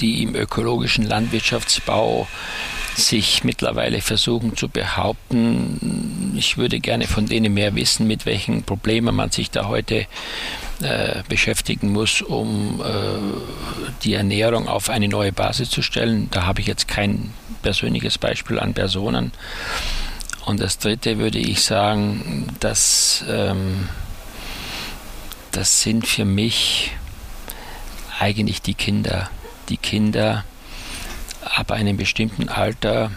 die im ökologischen Landwirtschaftsbau sich mittlerweile versuchen zu behaupten. Ich würde gerne von denen mehr wissen, mit welchen Problemen man sich da heute äh, beschäftigen muss, um äh, die Ernährung auf eine neue Basis zu stellen. Da habe ich jetzt kein persönliches Beispiel an Personen. Und das Dritte würde ich sagen, dass ähm, das sind für mich eigentlich die Kinder. Die Kinder, ab einem bestimmten Alter,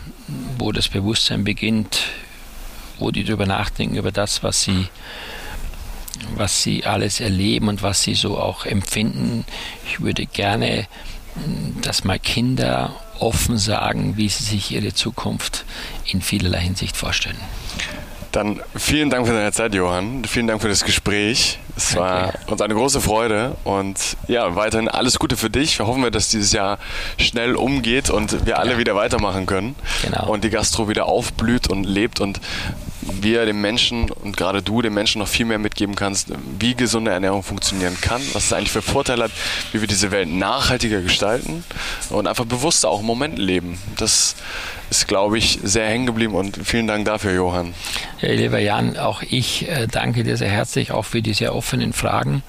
wo das Bewusstsein beginnt, wo die darüber nachdenken, über das, was sie, was sie alles erleben und was sie so auch empfinden. Ich würde gerne, dass mal Kinder offen sagen, wie sie sich ihre Zukunft in vielerlei Hinsicht vorstellen. Dann vielen Dank für deine Zeit, Johann. Vielen Dank für das Gespräch. Es war uns eine große Freude und ja, weiterhin alles Gute für dich. Wir hoffen, dass dieses Jahr schnell umgeht und wir alle ja. wieder weitermachen können genau. und die Gastro wieder aufblüht und lebt und wir den Menschen und gerade du den Menschen noch viel mehr mitgeben kannst, wie gesunde Ernährung funktionieren kann, was es eigentlich für Vorteile hat, wie wir diese Welt nachhaltiger gestalten und einfach bewusster auch im Moment leben. Das ist, glaube ich, sehr hängen geblieben und vielen Dank dafür, Johann. Ja, lieber Jan, auch ich äh, danke dir sehr herzlich auch für die sehr offenen Fragen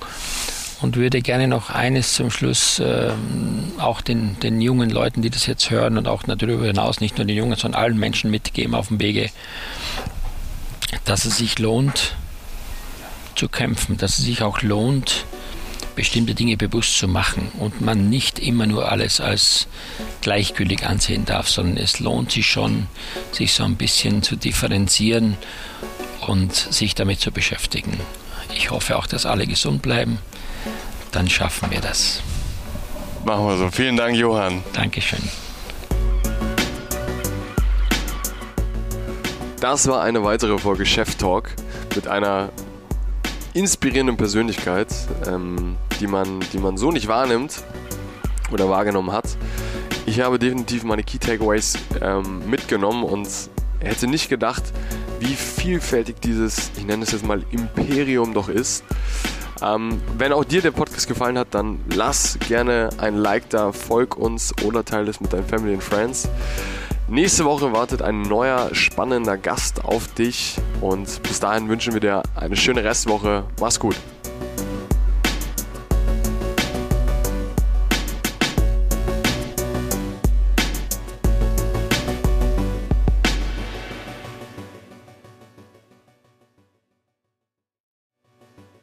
und würde gerne noch eines zum Schluss äh, auch den, den jungen Leuten, die das jetzt hören und auch darüber hinaus, nicht nur den Jungen, sondern allen Menschen mitgeben auf dem Wege, dass es sich lohnt zu kämpfen, dass es sich auch lohnt, bestimmte Dinge bewusst zu machen und man nicht immer nur alles als gleichgültig ansehen darf, sondern es lohnt sich schon, sich so ein bisschen zu differenzieren und sich damit zu beschäftigen. Ich hoffe auch, dass alle gesund bleiben. Dann schaffen wir das. Machen wir so. Vielen Dank, Johann. Dankeschön. Das war eine weitere Folge Chef Talk mit einer inspirierenden Persönlichkeit, ähm, die, man, die man so nicht wahrnimmt oder wahrgenommen hat. Ich habe definitiv meine Key Takeaways ähm, mitgenommen und hätte nicht gedacht, wie vielfältig dieses, ich nenne es jetzt mal Imperium doch ist. Ähm, wenn auch dir der Podcast gefallen hat, dann lass gerne ein Like da, folg uns oder teile es mit deinen Family and Friends. Nächste Woche wartet ein neuer spannender Gast auf dich und bis dahin wünschen wir dir eine schöne Restwoche. Mach's gut.